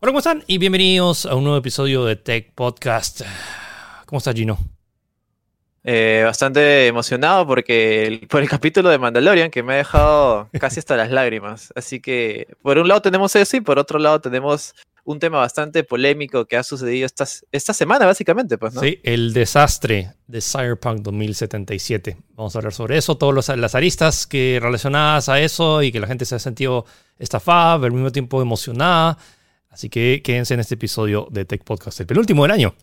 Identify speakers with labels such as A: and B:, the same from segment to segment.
A: Hola, ¿cómo están? Y bienvenidos a un nuevo episodio de Tech Podcast. ¿Cómo estás, Gino?
B: Eh, bastante emocionado porque el- por el capítulo de Mandalorian que me ha dejado casi hasta las lágrimas. Así que por un lado tenemos eso y por otro lado tenemos un tema bastante polémico que ha sucedido esta, esta semana básicamente, pues, ¿no?
A: Sí, el desastre de Cyberpunk 2077. Vamos a hablar sobre eso, todas las aristas que relacionadas a eso y que la gente se ha sentido estafada, pero al mismo tiempo emocionada. Así que quédense en este episodio de Tech Podcast, el penúltimo del año.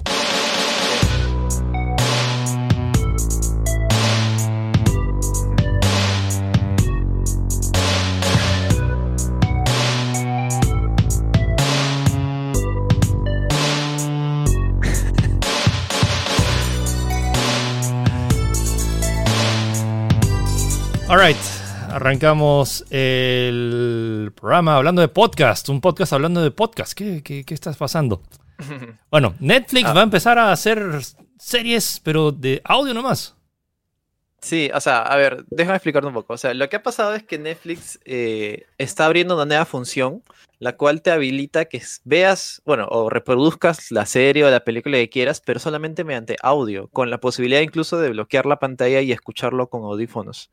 A: Arrancamos el programa hablando de podcast, un podcast hablando de podcast. ¿Qué, qué, qué estás pasando? Bueno, Netflix
B: Ah.
A: va a empezar a hacer series, pero de audio nomás.
B: Sí, o sea, a ver, déjame explicarte un poco. O sea, lo que ha pasado es que Netflix eh, está abriendo una nueva función, la cual te habilita que veas, bueno, o reproduzcas la serie o la película que quieras, pero solamente mediante audio, con la posibilidad incluso de bloquear la pantalla y escucharlo con audífonos.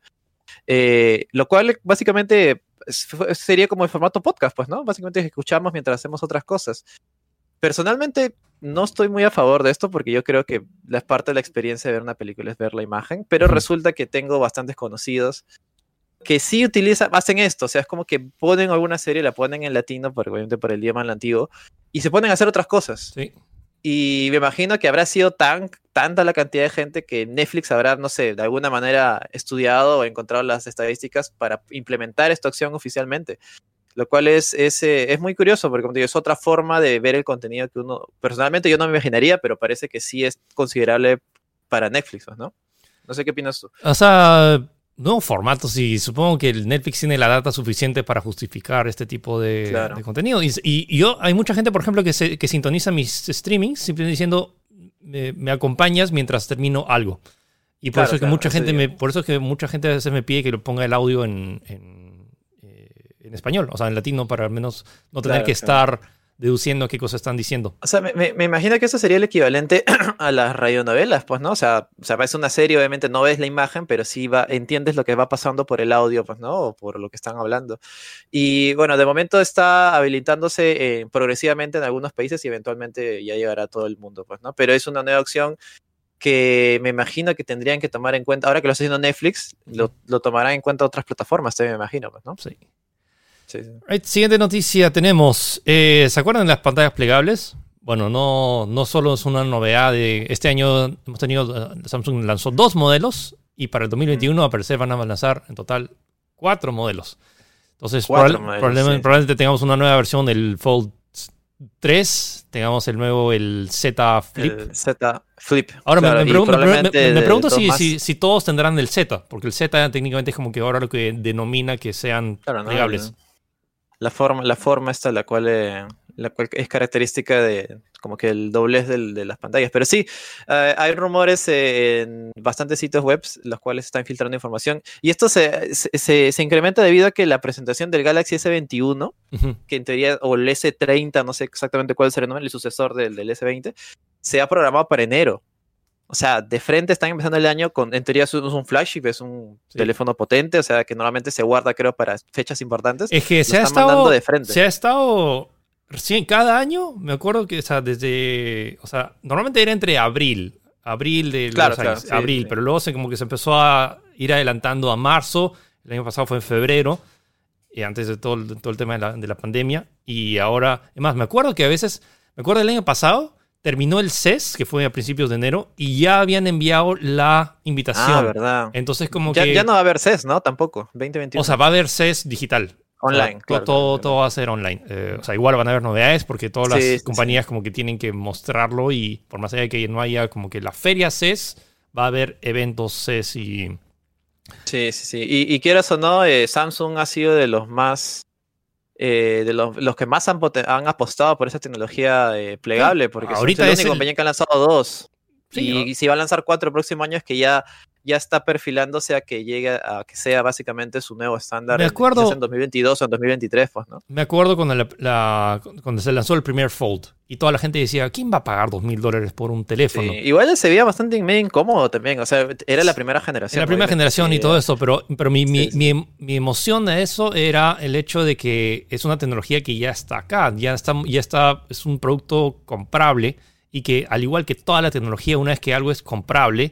B: Eh, lo cual básicamente es- fue- sería como el formato podcast, pues, ¿no? Básicamente escuchamos mientras hacemos otras cosas. Personalmente, no estoy muy a favor de esto porque yo creo que la parte de la experiencia de ver una película es ver la imagen, pero resulta que tengo bastantes conocidos que sí utilizan, hacen esto, o sea, es como que ponen alguna serie, la ponen en latino, porque obviamente por el idioma antiguo, y se ponen a hacer otras cosas.
A: Sí.
B: Y me imagino que habrá sido tan, tanta la cantidad de gente que Netflix habrá, no sé, de alguna manera estudiado o encontrado las estadísticas para implementar esta opción oficialmente. Lo cual es, es, eh, es muy curioso porque como te digo, es otra forma de ver el contenido que uno, personalmente yo no me imaginaría, pero parece que sí es considerable para Netflix, ¿no? No sé qué opinas tú.
A: O sea, nuevos formatos y supongo que el Netflix tiene la data suficiente para justificar este tipo de,
B: Claro.
A: de contenido. Y, y- y yo, hay mucha gente, por ejemplo, que, se- que sintoniza mis streamings simplemente diciendo, me, me acompañas mientras termino algo. Y por
B: Claro,
A: eso es que
B: claro,
A: mucha gente me, por eso es que mucha gente a veces me pide que lo ponga el audio en, en, eh, en español, o sea, en latino, para al menos no tener que estar deduciendo qué cosas están diciendo.
B: O sea, me, me- me imagino que eso sería el equivalente a las radionovelas, pues, ¿no? O sea, o sea, es una serie, obviamente no ves la imagen, pero sí va, entiendes lo que va pasando por el audio, pues, ¿no? O por lo que están hablando. Y bueno, de momento está habilitándose eh, progresivamente en algunos países y eventualmente ya llegará a todo el mundo, pues, ¿no? Pero es una nueva opción que me imagino que tendrían que tomar en cuenta, ahora que lo está haciendo Netflix, lo, lo tomarán en cuenta otras plataformas, también me imagino, pues, ¿no?
A: Sí.
B: Sí, sí.
A: Right, siguiente noticia tenemos. eh, ¿Se acuerdan de las pantallas plegables? Bueno, no, no solo es una novedad de este año hemos tenido eh, Samsung lanzó dos modelos y para el 2021 a parecer van a lanzar en total cuatro modelos. Entonces
B: Cuatro
A: probable-
B: modelos,
A: probablemente,
B: sí.
A: probablemente tengamos una nueva versión del Fold 3, tengamos el nuevo el Z Flip.
B: El Z Flip.
A: Ahora me-
B: claro,
A: me, pregun- me- pregunto si, si, si todos tendrán el Z, porque el Z técnicamente es como que ahora lo que denomina que sean
B: Claro, ¿no?
A: plegables.
B: La forma, la forma esta, la cual, eh, la cual es característica de como que el doblez del- de las pantallas. Pero sí, eh, hay rumores eh, en bastantes sitios web los cuales están filtrando información. Y esto se, se, incrementa debido a que la presentación del Galaxy S21,
A: Ujú.
B: que en teoría, o el S30, no sé exactamente cuál será el nombre, el sucesor del, del S20, se ha programado para enero. O sea, de frente están empezando el año con, en teoría es un, flagship, es un
A: Sí.
B: teléfono potente, o sea, que normalmente se guarda, creo, para fechas importantes.
A: Es que se ha, estado,
B: de frente.
A: se ha estado recién cada año, me acuerdo que, o sea, desde, o sea, normalmente era entre abril, abril de
B: Claro,
A: los
B: claro,
A: años,
B: sí,
A: abril,
B: sí.
A: pero luego se como que se empezó a ir adelantando a marzo, el año pasado fue en febrero, y antes de todo, el- todo el tema de la, de la pandemia, y ahora, es más, me acuerdo que a veces, me acuerdo del año pasado, terminó el CES, que fue a principios de enero, y ya habían enviado la invitación.
B: Ah, verdad.
A: Entonces como
B: Ya,
A: que...
B: ya no va a haber CES, ¿no? Tampoco. 2021.
A: O sea, va a haber CES digital.
B: online.
A: O sea,
B: claro,
A: todo,
B: claro,
A: todo va a ser online. Eh, o sea, igual van a haber novedades porque todas las
B: Sí, sí,
A: compañías como que tienen que mostrarlo y por más allá de que no haya como que la feria CES, va a haber eventos CES y...
B: Sí, sí, sí. Y, y quieras o no, eh, Samsung ha sido de los más. Eh, de los, los que más han, apostado por esa tecnología eh, plegable, porque
A: Ahorita
B: es la
A: es
B: única
A: el-
B: compañía que ha lanzado dos.
A: Sí,
B: y,
A: ¿no?
B: si va a lanzar cuatro el próximo año es que ya ya está perfilándose a que llegue a que sea básicamente su nuevo estándar.
A: Me
B: en-
A: acuerdo-
B: quizás en 2022 o en 2023, pues, ¿no?
A: Me acuerdo cuando, la- la- cuando se lanzó el primer Fold y toda la gente decía, ¿quién va a pagar dos mil dólares por un
B: Sí,
A: teléfono?
B: Igual se veía bastante medio incómodo también, o sea, era la primera generación.
A: En la primera generación y
B: sí,
A: todo eso, pero, pero mi, mi-
B: Sí, sí.
A: mi- mi emoción de eso era el hecho de que es una tecnología que ya está acá, ya está, ya está, es un producto comprable y que al igual que toda la tecnología, una vez que algo es comprable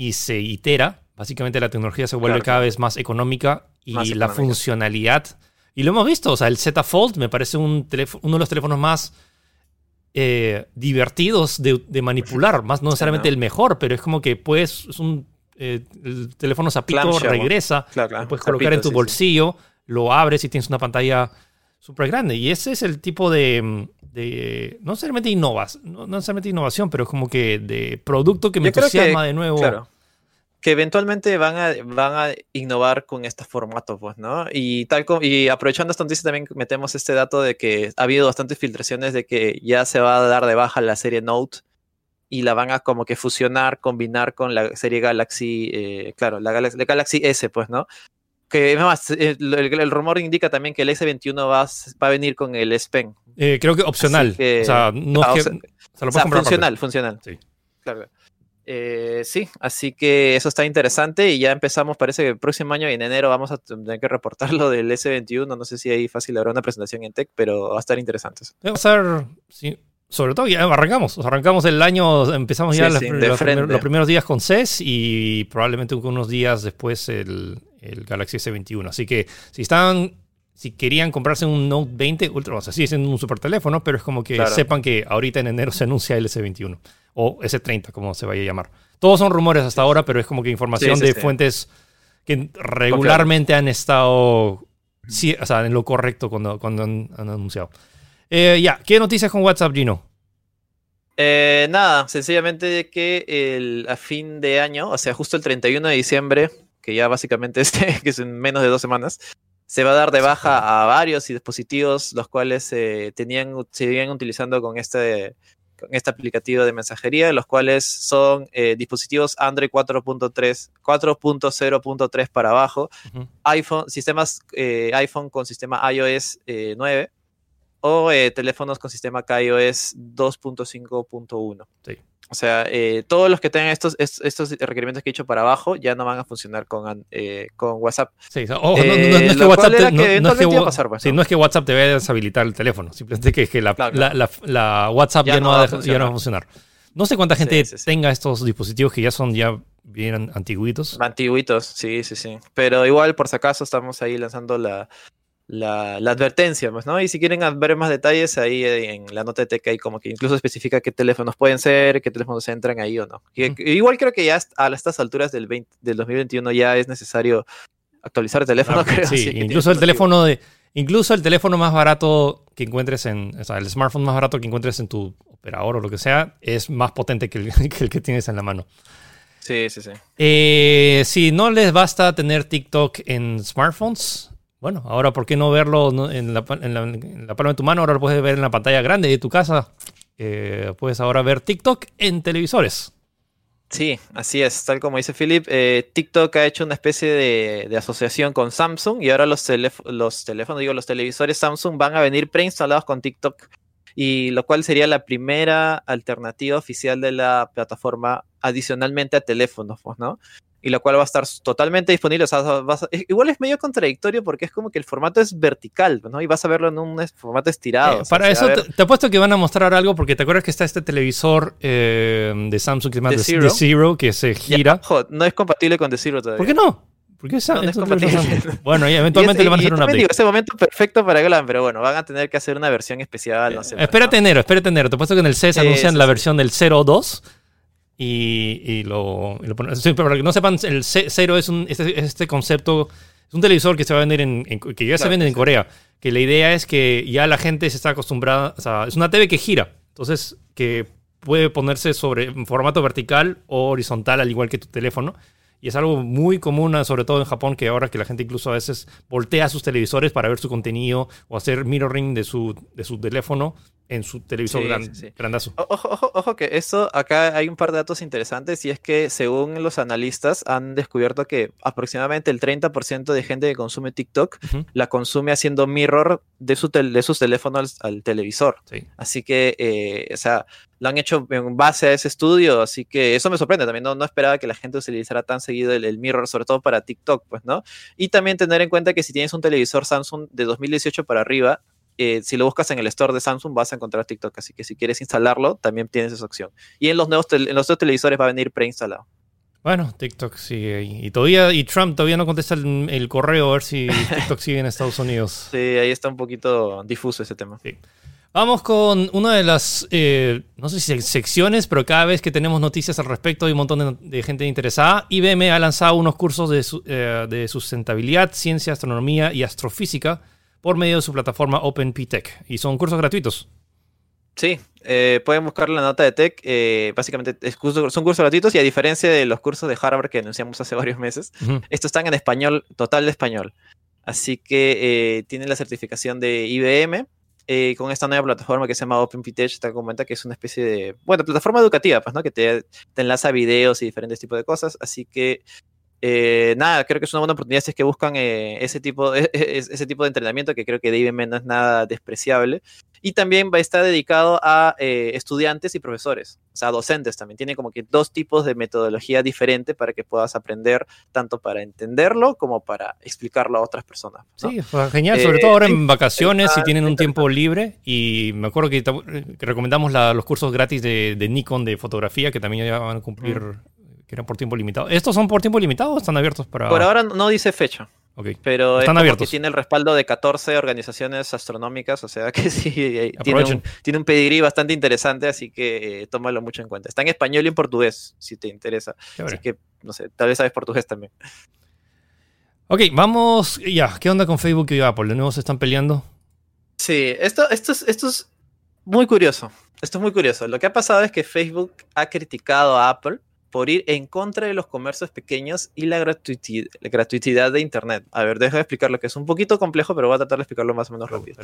A: y se itera, básicamente la tecnología se vuelve
B: Claro,
A: cada vez más económica y
B: Más
A: la funcionalidad. Y lo hemos visto, o sea, el Z Fold me parece un uno de los teléfonos más eh, divertidos de, de manipular, más no necesariamente
B: ¿no?
A: el mejor, pero es como que puedes, es un, eh, el teléfono zapito regresa,
B: Claro, claro.
A: lo puedes colocar
B: Zapito,
A: en tu
B: sí, sí.
A: bolsillo, lo abres y tienes una pantalla súper grande. Y ese es el tipo de, de- no necesariamente innovas, no, no necesariamente innovación, pero es como que de producto que me
B: Yo creo que,
A: entusiasma de nuevo.
B: Claro. Que eventualmente van a, van a innovar con este formato, pues, ¿no? Y tal como, y aprovechando esta noticia también metemos este dato de que ha habido bastantes filtraciones de que ya se va a dar de baja la serie Note y la van a como que fusionar, combinar con la serie Galaxy, eh, claro, la Galaxy, la Galaxy S, pues, ¿no? Que además, eh, el, el rumor indica también que el S21 va, va a venir con el S Pen.
A: Eh, creo que opcional.
B: que-
A: o sea, no
B: Ah,
A: es que, o sea, lo
B: O sea, funcional, funcional.
A: Sí.
B: Claro. Eh, sí, así que eso está interesante y ya empezamos, parece que el próximo año en enero vamos a tener que reportar lo del S21, no sé si ahí fácil habrá una presentación en Tech, pero va a estar interesante. eso.
A: Va a ser, sí, sobre todo ya arrancamos, o sea, arrancamos el año, empezamos ya
B: Sí,
A: las-
B: sí,
A: los, primer- los primeros días con CES y probablemente unos días después el, el Galaxy S21. Así que si están, si querían comprarse un Note 20 Ultra, o sea, sigue siendo un super teléfono, pero es como que
B: Claro.
A: sepan que ahorita en enero se anuncia el S21 o S30, como se vaya a llamar. Todos son rumores hasta ahora, pero es como que información
B: Sí, sí,
A: de
B: sí.
A: fuentes que regularmente han estado o sea, en lo correcto cuando, cuando han, han anunciado. Eh, ya, ¿qué noticias con WhatsApp, Gino?
B: Eh, nada, sencillamente que el, a fin de año, o sea, justo el 31 de diciembre, que ya básicamente este, que es en menos de dos semanas, se va a dar de baja a varios dispositivos, los cuales eh, tenían, se venían utilizando con este, con este aplicativo de mensajería, los cuales son eh, dispositivos Android 4.3, 4.0.3 para abajo, iPhone, sistemas eh, iPhone con sistema iOS eh, 9 o eh, teléfonos con sistema iOS 2.5.1.
A: Sí.
B: O sea, eh, todos los que tengan estos, est- estos requerimientos que he dicho para abajo ya no van a funcionar con, eh, con WhatsApp.
A: Sí, ojo, no, no- no es que WhatsApp te-
B: que
A: no- no es que
B: eventualmente iba a
A: wa-
B: pasar, pues,
A: sí,
B: ¿no?
A: no es que WhatsApp te vaya a deshabilitar el teléfono, simplemente que, que la,
B: Claro,
A: la- la- la WhatsApp ya,
B: Ya
A: no, va a
B: a
A: dejar- ya no va a funcionar. No sé cuánta gente
B: Sí, sí, sí.
A: tenga estos dispositivos que ya son ya bien antiguitos.
B: Antiguitos, sí, sí, sí. Pero igual, por si acaso, estamos ahí lanzando la, la, la advertencia, pues, ¿no? Y si quieren ver más detalles, ahí en la nota de hay como que incluso especifica qué teléfonos pueden ser, qué teléfonos entran ahí o no. Igual creo que ya a estas alturas del, 20 del 2021 ya es necesario actualizar el teléfono,
A: Ah,
B: creo.
A: sí, incluso el teléfono de incluso el teléfono más barato que encuentres en, o sea, el smartphone más barato que encuentres en tu operador o lo que sea es más potente que el que, el que tienes en la mano.
B: Sí, sí, sí.
A: Eh, si no les basta tener TikTok en smartphones, bueno, ahora ¿por qué no verlo en, la, palma de tu mano? Ahora lo puedes ver en la pantalla grande de tu casa. Eh, puedes ahora ver TikTok en televisores.
B: Sí, así es, tal como dice Philip, eh, TikTok ha hecho una especie de, asociación con Samsung y ahora los, los teléfonos, digo, los televisores Samsung van a venir preinstalados con TikTok y lo cual sería la primera alternativa oficial de la plataforma adicionalmente a teléfonos, pues, ¿no? Y lo cual va a estar totalmente disponible. O sea, vas a- es- igual es medio contradictorio porque es como que el formato es vertical, ¿no? Y vas a verlo en un formato estirado.
A: Eh,
B: o sea,
A: para eso te, te apuesto que van a mostrar algo porque te acuerdas que está este televisor eh, de Samsung que se llama
B: The
A: The
B: Zero.
A: The Zero que se gira.
B: no es compatible con The Zero todavía.
A: ¿Por qué no? Porque esa-
B: No, no es compatible.
A: Bueno, y
B: Y
A: eventualmente
B: ese-
A: le van a
B: y
A: hacer un
B: también
A: update.
B: digo, ese momento perfecto para Glam, pero bueno, van a tener que hacer una versión especial, no sé. pues,
A: espérate
B: ¿no?
A: enero, espérate enero. Te apuesto que en el CES
B: Sí,
A: anuncian
B: sí,
A: la
B: sí.
A: versión del 02 y, y lo, y lo ponen. Sí, pero para que no sepan, el C- 0 es, un, este, es este concepto, es un televisor que se va a vender en, en- que ya se
B: Claro,
A: vende en
B: sí.
A: Corea. Que la idea es que ya la gente se está acostumbrada, o sea, es una TV que gira. Entonces, que puede ponerse sobre en formato vertical o horizontal, al igual que tu teléfono. Y es algo muy común, sobre todo en Japón, que ahora que la gente incluso a veces voltea sus televisores para ver su contenido o hacer mirroring de su, de su teléfono en su televisor
B: Sí,
A: gran-
B: sí,
A: grandazo.
B: Ojo, ojo, ojo que eso, acá hay un par de datos interesantes y es que según los analistas han descubierto que aproximadamente el 30% de gente que consume TikTok la consume haciendo mirror de, su de sus teléfonos al, al televisor.
A: sí.
B: Así que, eh, o sea, lo han hecho en base a ese estudio, así que eso me sorprende también. No, no esperaba que la gente utilizara tan seguido el, el mirror, sobre todo para TikTok, pues, ¿no? Y también tener en cuenta que si tienes un televisor Samsung de 2018 para arriba, eh, si lo buscas en el store de Samsung vas a encontrar TikTok, así que si quieres instalarlo, también tienes esa opción. Y en los nuevos, en los nuevos televisores va a venir preinstalado.
A: Bueno, TikTok sigue ahí. Y todavía, y Trump todavía no contesta el, el correo a ver si TikTok sigue en Estados Unidos.
B: Sí, ahí está un poquito difuso ese tema.
A: Vamos con una de las, eh, no sé si secciones, pero cada vez que tenemos noticias al respecto hay un montón de, de gente interesada. IBM ha lanzado unos cursos de, su- eh, de sustentabilidad, ciencia, astronomía y astrofísica por medio de su plataforma OpenPTech. Y son cursos gratuitos.
B: Sí, eh, pueden buscar la nota de Tech. eh, básicamente es curso- son cursos gratuitos y a diferencia de los cursos de Harvard que anunciamos hace varios meses, estos están en español, total de español. Así que eh, tienen la certificación de IBM. eh, con esta nueva plataforma que se llama OpenPTech, te comenta que es una especie de, bueno, plataforma educativa, pues, ¿no? Que te, te enlaza videos y diferentes tipos de cosas. Así que, eh, nada, creo que es una buena oportunidad si es que buscan eh, ese, tipo, e- e- ese tipo de entrenamiento, que creo que de IBM no es nada despreciable. Y también va a estar dedicado a eh, estudiantes y profesores, o sea, docentes también. Tiene como que dos tipos de metodología diferente para que puedas aprender, tanto para entenderlo como para explicarlo a otras personas. ¿no?
A: Sí, genial,
B: Eh,
A: sobre todo ahora en vacaciones, si tienen un tiempo libre. Y me acuerdo que, ta- que recomendamos la- los cursos gratis de, de Nikon de fotografía, que también ya van a cumplir, que eran por tiempo limitado. ¿Estos son por tiempo limitado o están abiertos para...?
B: Por ahora no dice fecha,
A: Ok.
B: pero es
A: Están abiertos.
B: que tiene el respaldo de 14 organizaciones astronómicas, o sea que sí, eh, tiene un, tiene un pedigrí bastante interesante, así que eh, tómalo mucho en cuenta. Está en español y en portugués, si te interesa. Así que, no sé, tal vez sabes portugués también.
A: Ok, vamos. Ya, ¿qué onda con Facebook y Apple? ¿De nuevo se están peleando?
B: Sí, esto, esto, es, esto es muy curioso. Esto es muy curioso. Lo que ha pasado es que Facebook ha criticado a Apple por ir en contra de los comercios pequeños y la, gratuiti- la gratuidad de Internet. A ver, déjame explicar lo que es un poquito complejo, pero voy a tratar de explicarlo más o menos rápido.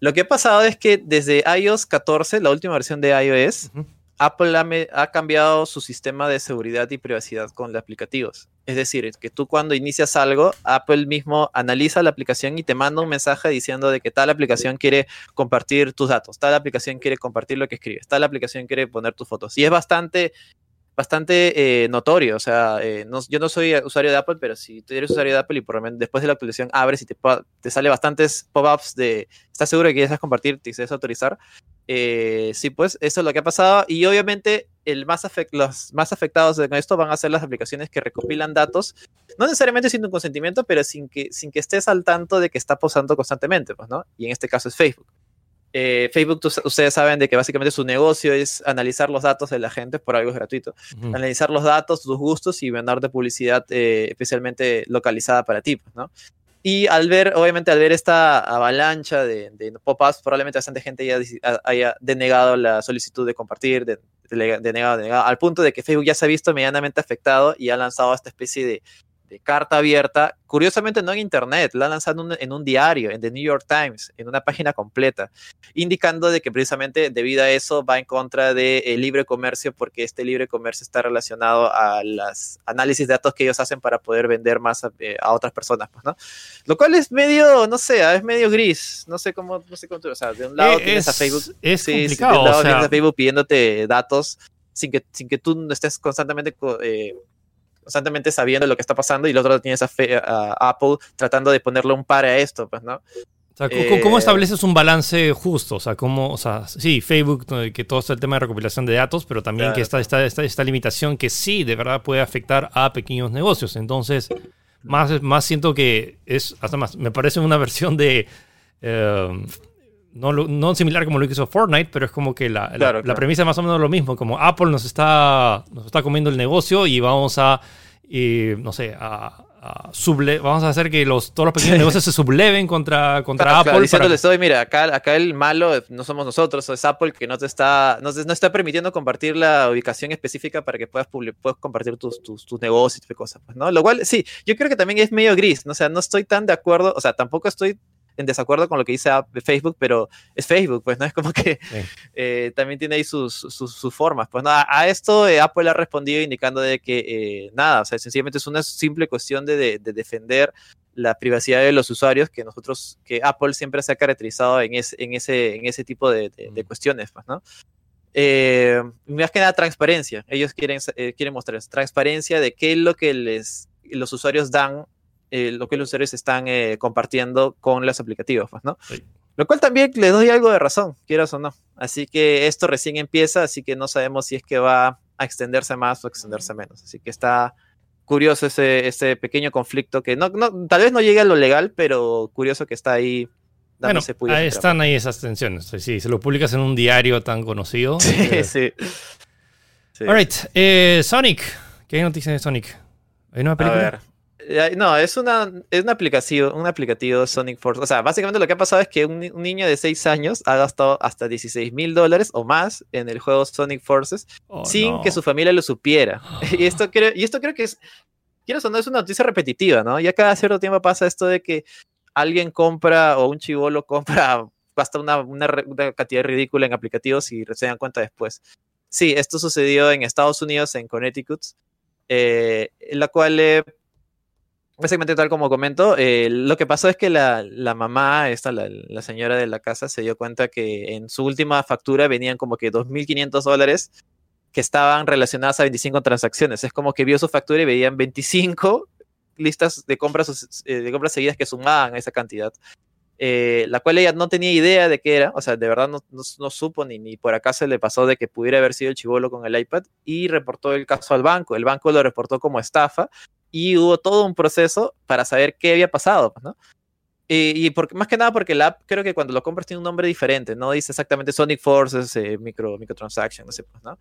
B: Lo que ha pasado es que desde iOS 14, la última versión de iOS. Apple ha, ha cambiado su sistema de seguridad y privacidad con los aplicativos. Es decir, que tú cuando inicias algo, Apple mismo analiza la aplicación y te manda un mensaje diciendo de que tal aplicación quiere compartir tus datos, tal aplicación quiere compartir lo que escribes, tal aplicación quiere poner tus fotos. Y es bastante, bastante eh, notorio. O sea, eh, no- yo no soy usuario de Apple, pero si tú eres usuario de Apple y por lo menos después de la actualización abres y te, te sale bastantes pop-ups de ¿estás seguro de que quieres compartir? ¿Te quieres autorizar? Eh, sí, pues eso es lo que ha pasado. Y obviamente el más los más afectados con esto van a ser las aplicaciones que recopilan datos, no necesariamente sin tu consentimiento, pero sin que, sin que estés al tanto de que está posando constantemente, pues, ¿no? Y en este caso es Facebook. Eh, Facebook, ustedes saben de que básicamente su negocio es analizar los datos de la gente, por algo es gratuito, analizar los datos, tus gustos y mandarte publicidad eh, especialmente localizada para ti, ¿no? Y al ver, obviamente, al ver esta avalancha de, de pop-ups, probablemente bastante gente ya haya denegado la solicitud de compartir, de, de- denegado, denegado, al punto de que Facebook ya se ha visto medianamente afectado y ha lanzado esta especie de, de carta abierta, curiosamente no en internet, la ha lanzado en un, en un diario, en The New York Times, en una página completa, indicando de que precisamente debido a eso va en contra del libre comercio porque este libre comercio está relacionado a los análisis de datos que ellos hacen para poder vender más a, eh, a otras personas, pues, ¿no? Lo cual es medio, no sé, es medio gris, no sé cómo, no sé cómo, tú- o sea, de un lado
A: Eh,
B: tienes a
A: es-
B: Facebook,
A: Es
B: sí, sí, de
A: complicado.
B: un lado
A: o sea,
B: tienes a Facebook pidiéndote datos sin que, sin que tú no estés constantemente co- eh, constantemente sabiendo lo que está pasando y el otro lado tienes a, Fe- a Apple tratando de ponerle un par a esto, pues, ¿no?
A: O sea, ¿cómo- ¿Cómo
B: Eh,
A: estableces un balance justo? O sea, ¿cómo, o sea, sí, Facebook, que todo está el tema de recopilación de datos, pero también
B: Claro.
A: que está esta, esta, esta limitación que sí, de verdad puede afectar a pequeños negocios. Entonces, más, más siento que es, hasta más, me parece una versión de, eh, no, no similar como lo que hizo Fortnite, pero es como que la, la-
B: Claro,
A: la premisa es más o menos lo mismo, como Apple nos está, nos está comiendo el negocio y vamos a, eh, no sé, a... a suble- vamos a hacer que los, todos los pequeños negocios se subleven contra, contra
B: Claro,
A: Apple.
B: claro,
A: para-
B: diciéndoles, "Oye, mira, acá, acá el malo no somos nosotros, es Apple que no te está, no, te- no está permitiendo compartir la ubicación específica para que puedas, puedas compartir tus, tus, tus negocios y cosas, pues, ¿no? Lo cual, sí, yo creo que también es medio gris, ¿no? O sea, no estoy tan de acuerdo, o sea, tampoco estoy en desacuerdo con lo que dice Facebook, pero es Facebook, pues no es como que
A: Sí.
B: eh, también tiene ahí sus, sus, sus formas. Pues nada, a esto eh, Apple ha respondido indicando de que eh, nada, o sea, sencillamente es una simple cuestión de, de- de defender la privacidad de los usuarios que nosotros, que Apple siempre se ha caracterizado en, ese en, ese, en ese tipo de, de- de
A: Mm.
B: cuestiones, pues, ¿no? Eh, más que nada transparencia. Ellos quieren, eh, quieren mostrar transparencia de qué es lo que les, los usuarios dan, eh, lo que los usuarios están eh, compartiendo con los aplicativos, pues, ¿no?
A: Sí.
B: Lo cual también les doy algo de razón, quieras o no. Así que esto recién empieza, así que no sabemos si es que va a extenderse más o extenderse menos. Así que está curioso ese, ese pequeño conflicto que no, no, tal vez no llegue a lo legal, pero curioso que está ahí
A: Bueno, ahí están ahí esas tensiones. Sí, si lo publicas en un diario tan conocido.
B: Sí,
A: eh,
B: sí. Sí.
A: All right, eh, Sonic. ¿Qué hay noticias de Sonic? ¿Hay una
B: A
A: película?
B: ver. No, es una, es una aplicación, un aplicativo Sonic Force. O sea, básicamente lo que ha pasado es que un, ni- un niño de 6 años ha gastado hasta 16 mil dólares o más en el juego Sonic Forces
A: Oh,
B: sin
A: no.
B: que su familia lo supiera. y, esto creo, y esto creo que es, quiero o no, es una noticia repetitiva, ¿no? Ya cada cierto tiempo pasa esto de que alguien compra o un chivolo compra gasta una, una cantidad ridícula en aplicativos y se dan cuenta después. Sí, esto sucedió en Estados Unidos, en Connecticut, eh, en la cual, eh, básicamente tal como comento, eh, lo que pasó es que la, la mamá, esta, la, señora de la casa, se dio cuenta que en su última factura venían como que 2.500 dólares que estaban relacionadas a 25 transacciones. Es como que vio su factura y veían 25 listas de compras, eh, de compras seguidas que sumaban a esa cantidad. Eh, la cual ella no tenía idea de qué era, o sea, de verdad no, no, no supo ni, ni por acá se le pasó de que pudiera haber sido el chivolo con el iPad y reportó el caso al banco. El banco lo reportó como estafa y hubo todo un proceso para saber qué había pasado, pues, ¿no? Y, y porque, más que nada porque la app, creo que cuando lo compras tiene un nombre diferente, no dice exactamente Sonic Forces, eh, micro, microtransaction, no sé, pues, ¿no?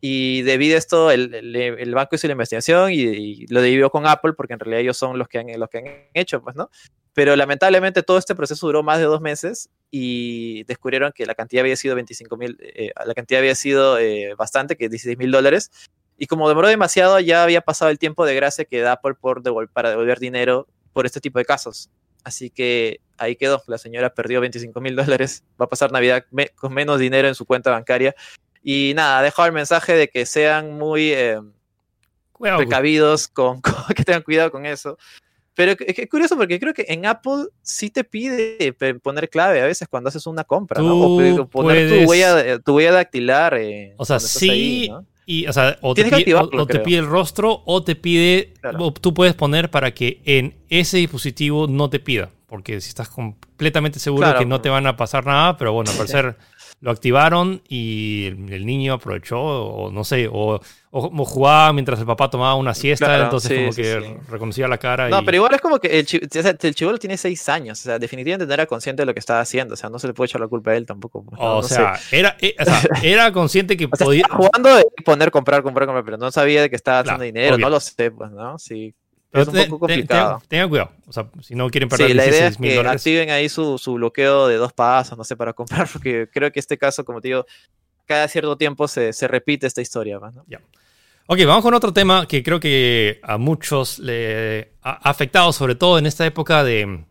B: Y debido a esto, el, el, el banco hizo la investigación y, y, lo dividió con Apple, porque en realidad ellos son los que han, los que han hecho, pues, ¿no? Pero lamentablemente todo este proceso duró más de dos meses y descubrieron que la cantidad había sido 25 mil, eh, la cantidad había sido eh, bastante, que 16 mil dólares. Y como demoró demasiado, ya había pasado el tiempo de gracia que da Apple por devol para devolver dinero por este tipo de casos. Así que ahí quedó. La señora perdió 25 mil dólares. Va a pasar Navidad me con menos dinero en su cuenta bancaria. Y nada, ha dejado el mensaje de que sean muy eh, precavidos, con, con, que tengan cuidado con eso. Pero es que, curioso porque creo que en Apple sí te pide poner clave a veces cuando haces una compra, ¿no? O poner
A: puedes...
B: tu, huella, tu huella dactilar. Eh,
A: o sea, sí.
B: ahí, ¿no?
A: Y, o sea, o, te pide, o, o te pide, el rostro o te pide, claro. o tú puedes poner para que en ese dispositivo no te pida, porque si estás completamente seguro claro, que no te van a pasar nada, pero bueno, al parecer lo activaron y el, el, niño aprovechó, o no sé, o, o, jugaba mientras el papá tomaba una siesta, claro, entonces sí, como que sí, reconocía la cara.
B: No,
A: y...
B: pero igual es como que el, sea, el chivolo tiene seis años, o sea, definitivamente no era consciente de lo que estaba haciendo, o sea, no se le puede echar la culpa a él tampoco.
A: No,
B: o
A: no sea, sé. Era, eh, o sea, era consciente que
B: o sea,
A: podía.
B: jugando de poner, comprar, comprar, comprar, pero no sabía de que estaba haciendo
A: claro,
B: dinero,
A: obvio.
B: no lo sé, pues, ¿no? Sí.
A: Pero
B: es un poco complicado.
A: Tengan, tengan cuidado. O sea, si no quieren perder
B: sí, la idea es que
A: dólares.
B: activen ahí su, su, bloqueo de dos pasos, no sé, para comprar, porque creo que este caso, como te digo, cada cierto tiempo se, se repite esta historia. ¿no?
A: Ya. Ok, vamos con otro tema que creo que a muchos le ha afectado, sobre todo en esta época de,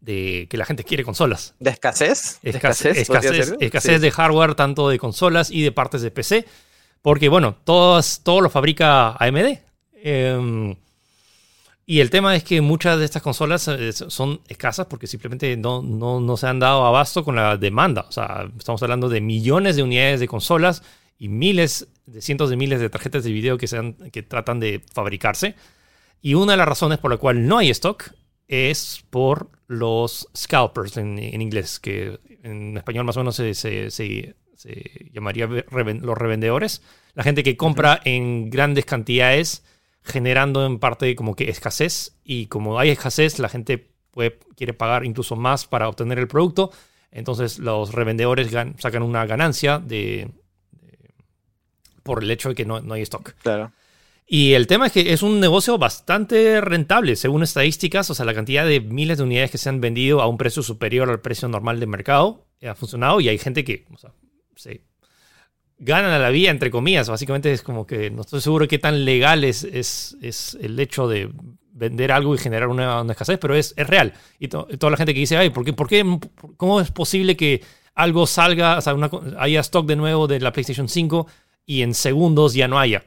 A: de que la gente quiere consolas.
B: ¿De escasez?
A: ¿De escasez, escasez, escasez, escasez sí. de hardware, tanto de consolas y de partes de PC. Porque, bueno, todos, todo lo fabrica AMD. Eh, y el tema es que muchas de estas consolas son escasas porque simplemente no, no, no, se han dado abasto con la demanda. O sea, estamos hablando de millones de unidades de consolas y miles, de cientos de miles de tarjetas de video que, se han, que tratan de fabricarse. Y una de las razones por la cual no hay stock es por los scalpers en, en inglés, que en español más o menos se, se, se, se llamaría reven, los revendedores. La gente que compra en grandes cantidades generando en parte como que escasez y como hay escasez la gente puede, quiere pagar incluso más para obtener el producto. Entonces los revendedores gan, sacan una ganancia de, de, por el hecho de que no, no, hay stock.
B: Claro.
A: Y el tema es que es un negocio bastante rentable según estadísticas. O sea la cantidad de miles de unidades que se han vendido a un precio superior al precio normal de mercado ha funcionado. Y hay gente que o sea, se ganan a la vida, entre comillas. Básicamente es como que no estoy seguro qué tan legal es, es, es el hecho de vender algo y generar una, una escasez, pero es, es real. Y to- toda la gente que dice, ay, ¿por qué, por qué, ¿cómo es posible que algo salga, o sea, una haya stock de nuevo de la PlayStation 5 y en segundos ya no haya?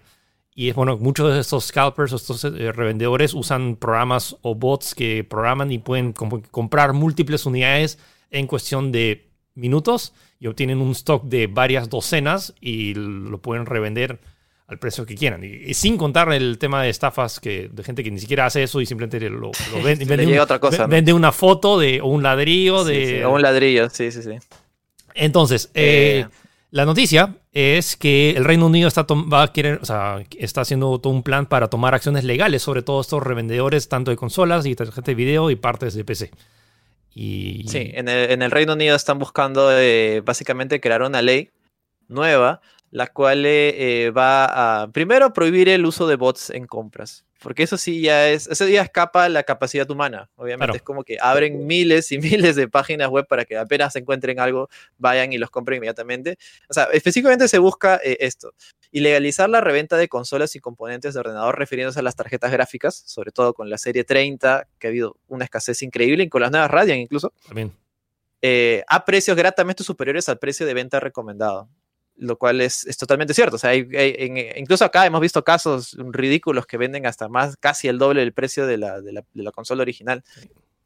A: Y es bueno, muchos de estos scalpers, estos eh, revendedores usan programas o bots que programan y pueden com- comprar múltiples unidades en cuestión de minutos y obtienen un stock de varias docenas y lo pueden revender al precio que quieran. Y, y sin contar el tema de estafas que, de gente que ni siquiera hace eso y simplemente lo, lo vende, vende,
B: llega
A: un-
B: otra cosa,
A: ve-
B: ¿no?
A: vende una foto de, o un ladrillo
B: Sí,
A: de...
B: sí, o un ladrillo, sí, sí, sí.
A: Entonces, eh,
B: Eh.
A: la noticia es que el Reino Unido está, va a querer, o sea, está haciendo todo un plan para tomar acciones legales sobre todos estos revendedores, tanto de consolas y tarjetas de video y partes de PC. Y,
B: Sí, en el, en el Reino Unido están buscando eh, básicamente crear una ley nueva, la cual eh, eh, va a, primero, prohibir el uso de bots en compras. Porque eso sí ya es, eso ya escapa la capacidad humana. Obviamente
A: Claro.
B: es como que abren miles y miles de páginas web para que apenas encuentren algo, vayan y los compren inmediatamente. O sea, específicamente se busca eh, esto. Y legalizar la reventa de consolas y componentes de ordenador refiriéndose a las tarjetas gráficas, sobre todo con la serie 30, que ha habido una escasez increíble, y con las nuevas Radeon incluso
A: también.
B: eh, a precios gratamente superiores al precio de venta recomendado. Lo cual es, es totalmente cierto. O sea, hay- hay- en- incluso acá hemos visto casos ridículos que venden hasta más, casi el doble del precio de la, de la- de la consola original.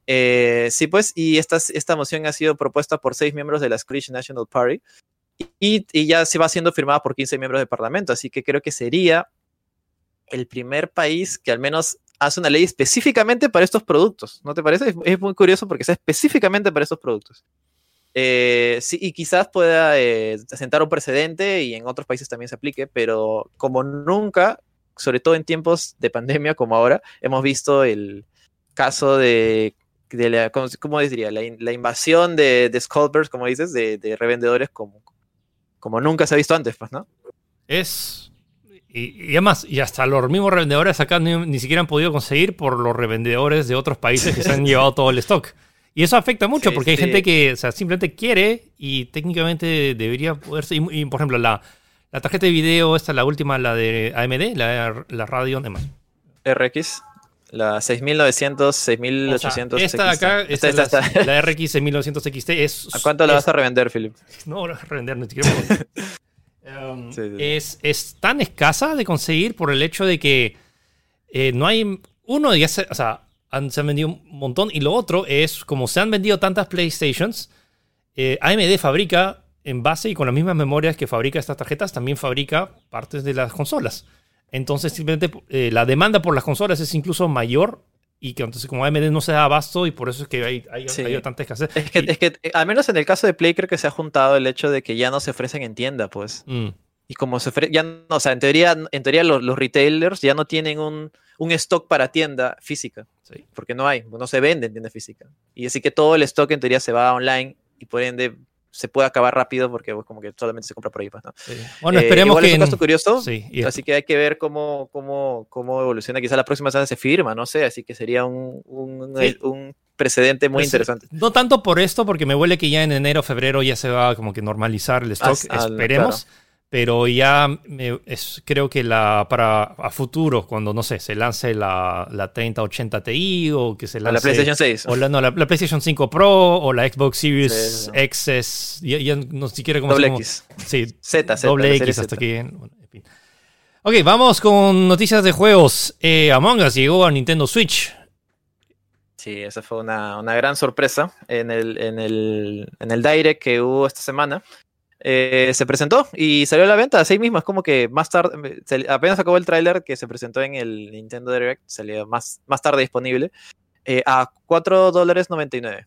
B: Eh, sí, pues, y esta, esta moción ha sido propuesta por seis miembros de la Scottish National Party y, ya se va siendo firmada por 15 miembros del Parlamento. Así que creo que sería el primer país que al menos hace una ley específicamente para estos productos. ¿No te parece? Es, muy curioso porque es específicamente para estos productos. Eh, sí, y quizás pueda eh, sentar un precedente y en otros países también se aplique, pero como nunca, sobre todo en tiempos de pandemia como ahora, hemos visto el caso de, de la, ¿cómo, diría? La invasión de, de scalpers, como dices, de, de revendedores como, como nunca se ha visto antes, pues, ¿no?
A: Es. Y, y además, y hasta los mismos revendedores acá ni, ni siquiera han podido conseguir por los revendedores de otros países que se han llevado todo el stock. Y eso afecta mucho
B: Sí,
A: porque hay
B: sí.
A: gente que o sea, simplemente quiere y técnicamente debería poderse. Y, y, por ejemplo, la, la tarjeta de video, esta, la última, la de AMD, la, la Radeon, además.
B: RX, la 6900, 6800.
A: esta de acá, esta,
B: esta,
A: es la,
B: esta.
A: la RX 6900 XT, es.
B: ¿A cuánto la vas a revender, Philip?
A: No, voy a revender, ni siquiera. Um,
B: Sí, sí, sí.
A: Es, es tan escasa de conseguir por el hecho de que eh, no hay. Uno, ya se, o sea, han- se han vendido un montón. Y lo otro es, como se han vendido tantas PlayStations, eh, AMD fabrica en base y con las mismas memorias que fabrica estas tarjetas, también fabrica partes de las consolas. Entonces, simplemente eh, la demanda por las consolas es incluso mayor. Y que entonces, como AMD no se da abasto, y por eso es que hay, hay,
B: Sí.
A: hay tanta escasez.
B: Es que,
A: Y-
B: es que, eh, al menos en el caso de Play, creo que se ha juntado el hecho de que ya no se ofrecen en tienda, pues.
A: Mm.
B: Y como se ofre- ya no, o sea, en teoría, en teoría los, los retailers ya no tienen un, un stock para tienda física,
A: Sí.
B: porque no hay, no se vende en tienda física. Y así que todo el stock en teoría se va online y por ende se puede acabar rápido porque pues, como que solamente se compra por ahí, pues, ¿no?
A: Sí. Bueno,
B: Eh,
A: esperemos
B: igual
A: que.
B: es un caso curioso,
A: Sí,
B: Así que hay que ver cómo, cómo, cómo evoluciona. Quizá la próxima semana se firma, no sé. Así que sería un, un,
A: Sí.
B: un precedente muy
A: Pues,
B: interesante.
A: No tanto por esto, porque me huele que ya en enero, febrero ya se va como que normalizar el stock.
B: Ah,
A: Esperemos. Pero ya me- es- creo que la para a futuro, cuando no sé, se lance la, la 3080 Ti o que se lance
B: la PlayStation 6.
A: o la, no, la, la PlayStation 5 Pro o la Xbox Series
B: Sí.
A: XS, ya, ya no siquiera cómo
B: Doble. X.
A: Sí,
B: Z, Z.
A: doble X hasta
B: Z.
A: que. bueno, en fin. Ok, vamos con noticias de juegos. Eh, Among Us llegó a Nintendo Switch.
B: Sí, esa fue una, una gran sorpresa en el, en, el, en el Direct que hubo esta semana. Eh, se presentó y salió a la venta así mismo. Es como que más tarde, se- apenas acabó el tráiler que se presentó en el Nintendo Direct, salió más, más tarde disponible, eh, a 4 dólares 99.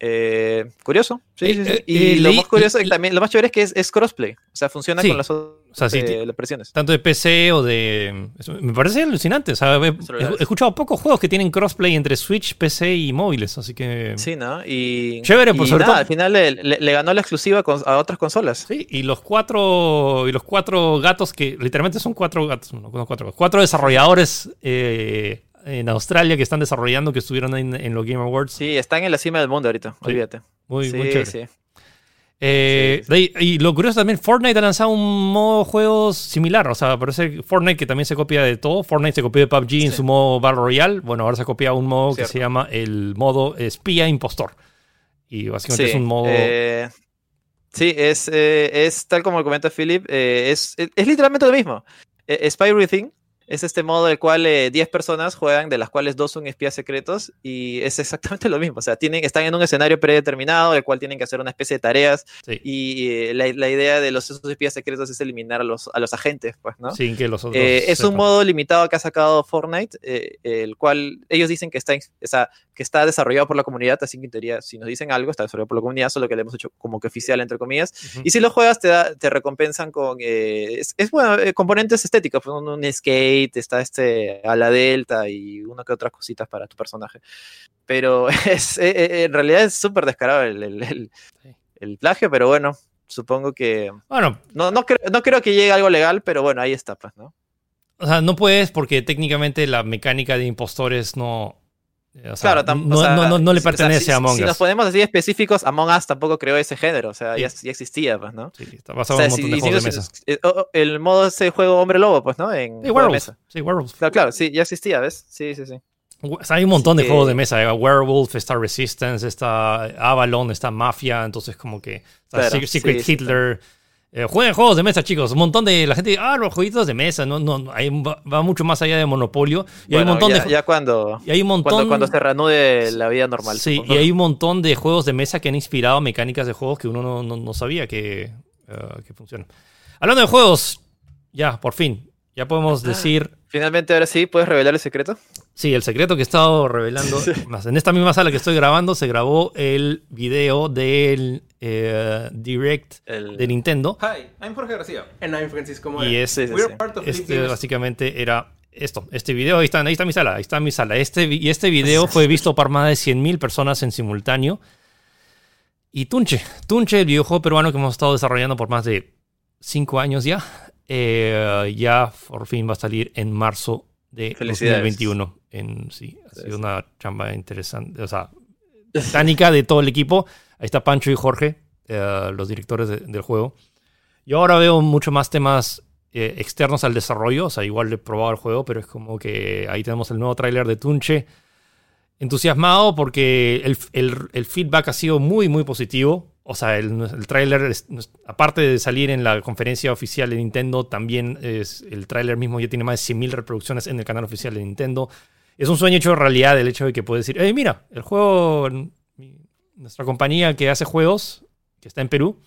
B: Eh, curioso, sí,
A: Eh,
B: sí, sí.
A: eh,
B: Y
A: eh,
B: lo más curioso, también, lo más chévere es que es, es crossplay, o sea, funciona
A: Sí.
B: con las otras
A: O sea,
B: las
A: tanto de PC o de. me parece alucinante. o sea, he, escuchado pocos juegos que tienen crossplay entre Switch, PC y móviles, así que.
B: Sí, ¿no? Y,
A: Chévere, pues,
B: y
A: sobre
B: nada,
A: todo-
B: al final le, le- le ganó la exclusiva con- a otras consolas.
A: Sí, y los cuatro. Y los cuatro gatos que literalmente son cuatro gatos. No, no cuatro, cuatro desarrolladores eh, en Australia que están desarrollando, que estuvieron en, en los Game Awards.
B: Sí, están en la cima del mundo ahorita,
A: Sí.
B: olvídate.
A: Muy,
B: sí,
A: muy chévere.
B: sí.
A: Eh,
B: Sí,
A: y lo curioso también, Fortnite ha lanzado un modo juego similar. O sea, parece Fortnite que también se copia de todo. Fortnite se copió de PUBG en su modo Battle Royale. Bueno, ahora se copia un modo que se llama el modo espía impostor. Y básicamente es un modo...
B: eh, sí, es, eh, es tal como comenta Philip, es, es, es literalmente lo mismo. Spy Everything es este modo del cual eh, 10 personas juegan, de las cuales dos son espías secretos, y es exactamente lo mismo. O sea, tienen, están en un escenario predeterminado, del cual tienen que hacer una especie de tareas,
A: sí,
B: y eh, la, la idea de los esos espías secretos es eliminar a los, a los agentes, pues, ¿no?
A: sin que los otros...
B: Eh, es un modo limitado que ha sacado Fortnite, eh, el cual ellos dicen que está, o sea, que está desarrollado por la comunidad, así que en teoría, si nos dicen algo, está desarrollado por la comunidad, solo que le hemos hecho como que oficial, entre comillas.
A: Ujú.
B: Y si lo juegas, te, da, te recompensan con. eh, es, es, bueno, eh, componentes estéticos, pues, un, un skate, está este a la delta y una que otras cositas para tu personaje. Pero es, eh, eh, en realidad es súper descarado el, el, el- el plagio, pero bueno, supongo que.
A: Bueno,
B: No, no, creo, no creo que llegue algo legal, pero bueno, ahí está, pues, ¿no?
A: o sea, no puedes porque técnicamente la mecánica de impostores no... eh, o sea,
B: Claro, tam-
A: no,
B: o sea,
A: no, no, no le
B: si- o sea,
A: pertenece
B: si,
A: a Among
B: Si
A: Us.
B: nos ponemos así específicos, Among Us tampoco creó ese género, o sea,
A: Sí.
B: ya, ya existía, pues, ¿no?
A: Sí, está basado en un
B: si-
A: montón de
B: si
A: juegos de mesa.
B: el modo ese juego hombre lobo, pues, ¿no? En
A: Sí,
B: de
A: Werewolves.
B: mesa.
A: Sí, Werewolves.
B: Claro, claro, sí, ya existía, ¿ves? Sí, sí, sí.
A: O sea, hay un montón de juegos de mesa. eh, Werewolf, está Resistance, está Avalon, está Mafia. Entonces, como que. está
B: Claro,
A: Secret,
B: sí,
A: Hitler. Eh, jueguen juegos de mesa, chicos. Un montón de la gente. Ah, los jueguitos de mesa. No, no, hay- va, va mucho más allá de Monopolio. Y hay un montón
B: ya,
A: de.
B: ya cuando,
A: y hay un montón.
B: cuando, cuando se reanude la vida normal.
A: sí,
B: supongo.
A: y hay un montón de juegos de mesa que han inspirado mecánicas de juegos que uno no, no- no sabía que, eh, que funcionan. Hablando de juegos, ya, por fin. Ya podemos decir.
B: Finalmente, ahora sí, ¿puedes revelar el secreto?
A: Sí, el secreto que he estado revelando. Más, en esta misma sala que estoy grabando se grabó el video del eh, Direct
B: El...
A: de Nintendo.
C: Hi, I'm Jorge García. And I'm Francisco Mora.
A: Y es,
B: Sí, sí,
C: We're
B: sí.
C: part of
A: este básicamente era esto. Este video, ahí está, ahí está mi sala, ahí está mi sala. Este, y este video fue visto por más de 100.000 personas en simultáneo. Y Tunche, Tunche, el videojuego peruano que hemos estado desarrollando por más de 5 años ya, eh, ya por fin va a salir en marzo de
B: Felicidades.
A: 2021. En, sí, ha sido una chamba interesante, o sea, titánica de todo el equipo. Ahí está Pancho y Jorge, eh, los directores de- del juego. Yo ahora veo mucho más temas eh, externos al desarrollo, o sea, igual he probado el juego, pero es como que ahí tenemos el nuevo tráiler de Tunche. Entusiasmado porque el, el- el feedback ha sido muy, muy positivo. O sea, el, el tráiler, aparte de salir en la conferencia oficial de Nintendo, también es, el tráiler mismo ya tiene más de 100.000 reproducciones en el canal oficial de Nintendo. Es un sueño hecho realidad el hecho de que puedes decir, hey, mira, el juego, nuestra compañía que hace juegos, que está en Perú,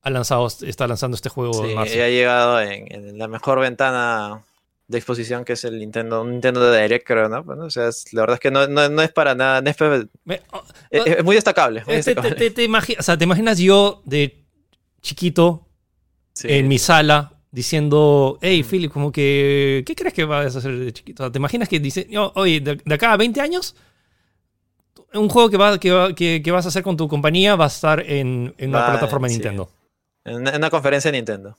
A: ha lanzado, está lanzando este juego
B: Sí,
A: en marzo.
B: ha llegado en, en la mejor ventana de exposición que es el Nintendo, un Nintendo Direct, creo, ¿no? Bueno, o sea, es- la verdad es que no, no, no es para nada, no es, pa-
A: Me- oh,
B: es- es muy destacable. muy
A: Eh, te, te-
B: destacable.
A: te- te imagi- o sea, ¿te imaginas yo de chiquito
B: Sí.
A: en mi sala diciendo, hey. Philip, como que, ¿qué crees que vas a hacer de chiquito? O sea, ¿Te imaginas que dice, "No, oye, de, de acá a 20 años, un juego que, va, que, va- que- que vas a hacer con tu compañía va a estar en, en una plataforma de
B: sí.
A: Nintendo?
B: En una, en una conferencia de Nintendo.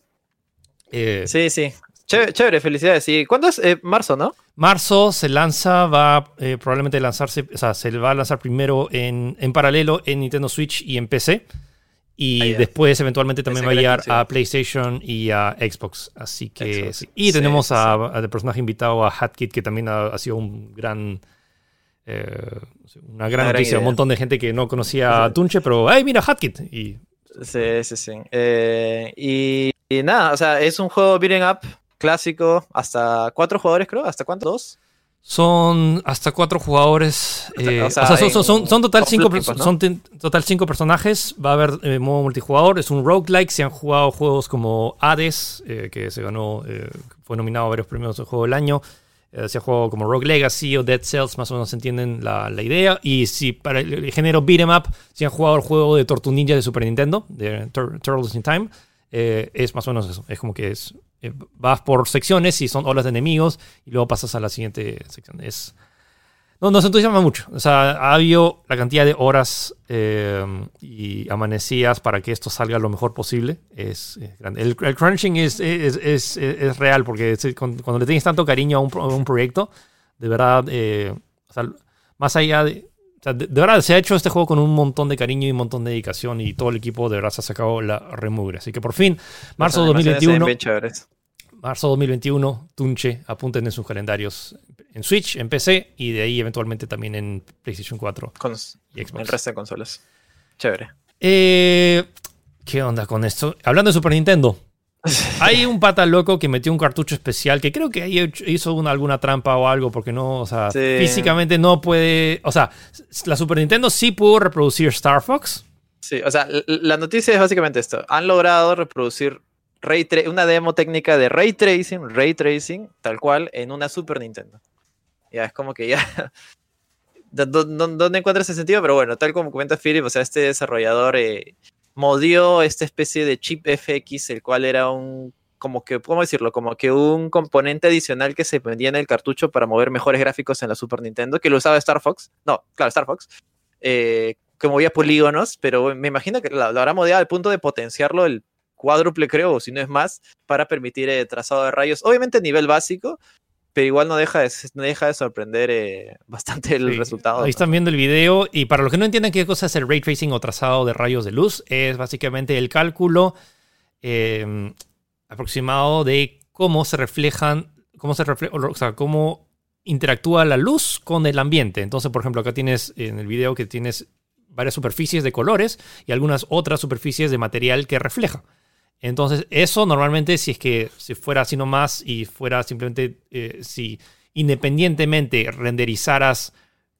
A: Eh,
B: Sí, sí. Chévere, chévere, felicidades. ¿Y cuándo es? Eh, marzo, ¿no?
A: Marzo se lanza, va eh, probablemente lanzarse, o sea, se va a lanzar primero en, en paralelo en Nintendo Switch y en PC. Y después eventualmente también va a llegar a PlayStation y a Xbox. Así que
B: Xbox.
A: sí. Y
B: Sí,
A: tenemos
B: sí,
A: a- al personaje invitado a Hatkit, que también ha, ha sido un gran... eh, una gran
B: Una gran
A: noticia. Un montón de gente que no conocía a Tunche, pero ¡ay, mira, Hatkit! Y
B: Sí, sí, sí. Eh, y, y nada, o sea, es un juego beating up clásico, hasta cuatro jugadores, creo. ¿Hasta cuántos? ¿Dos?
A: Son hasta cuatro jugadores.
B: O sea,
A: eh,
B: o sea,
A: son, son- son- son total, cinco, son total cinco personajes. Va a haber eh, modo multijugador. Es un roguelike. Se han jugado juegos como Hades, eh, que se ganó, eh, fue nominado a varios premios de juego del año. Se ha jugado como Rogue Legacy o Dead Cells, más o menos entienden la, la idea. Y si para el, el género beat'em up, si han jugado el juego de Tortu Ninja de Super Nintendo, de Tur- Turtles in Time, es más o menos eso. Es como que es eh, vas por secciones y son olas de enemigos y luego pasas a la siguiente sección. Es, no, nos entusiasma mucho. O sea, ha la cantidad de horas eh, y amanecidas para que esto salga lo mejor posible. Es. El, crunching es, es, es- real porque cuando, cuando le tienes tanto cariño a un, a un proyecto, de verdad, eh, más allá de, de, verdad, se ha hecho este juego con un montón de cariño y un montón de dedicación y todo el equipo de verdad se ha sacado la remugre. Así que por fin, marzo 2021. Marzo 2021, Tunche, apunten en sus calendarios en Switch, en PC y de ahí eventualmente también en PlayStation 4
B: y Xbox. El resto de consolas. Chévere.
A: Eh, ¿Qué onda con esto? Hablando de Super Nintendo. Hay un pata loco que metió un cartucho especial que creo que hizo alguna trampa o algo porque no, o sea, físicamente no puede, o sea, la Super Nintendo sí pudo reproducir Star Fox.
B: Sí, o sea, la noticia es básicamente esto. Han logrado reproducir ray una demo técnica de ray tracing, ray tracing, tal cual, en una Super Nintendo. Ya es como que ya... ¿Dónde encuentras ese sentido? Pero bueno, tal como comenta Philip, o sea, este desarrollador... Eh, modió esta especie de chip FX, el cual era un, como que, ¿cómo decirlo? Como que un componente adicional que se vendía en el cartucho para mover mejores gráficos en la Super Nintendo, que lo usaba Star Fox. No, claro, Star Fox. Eh, que movía polígonos, pero me imagino que lo, habrá modiado al punto de potenciarlo el cuádruple, creo, o si no es más, para permitir eh, trazado de rayos, obviamente a nivel básico, pero igual no deja de, no deja de sorprender eh, bastante el resultado.
A: Ahí están viendo el video y para los que no entiendan qué cosa es el ray tracing o trazado de rayos de luz, es básicamente el cálculo em, aproximado de cómo se reflejan, cómo se refleja, o sea, cómo interactúa la luz con el ambiente. Entonces, por ejemplo, acá tienes en el video que tienes varias superficies de colores y algunas otras superficies de material que refleja. Entonces, eso normalmente, si es que si fuera así nomás y fuera simplemente, eh, si independientemente renderizaras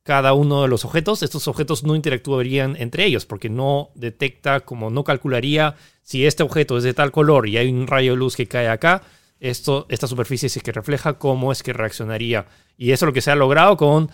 A: cada uno de los objetos, estos objetos no interactuarían entre ellos porque no detecta, como no calcularía si este objeto es de tal color y hay un rayo de luz que cae acá, esto, esta superficie si es que refleja cómo es que reaccionaría. Y eso es lo que se ha logrado con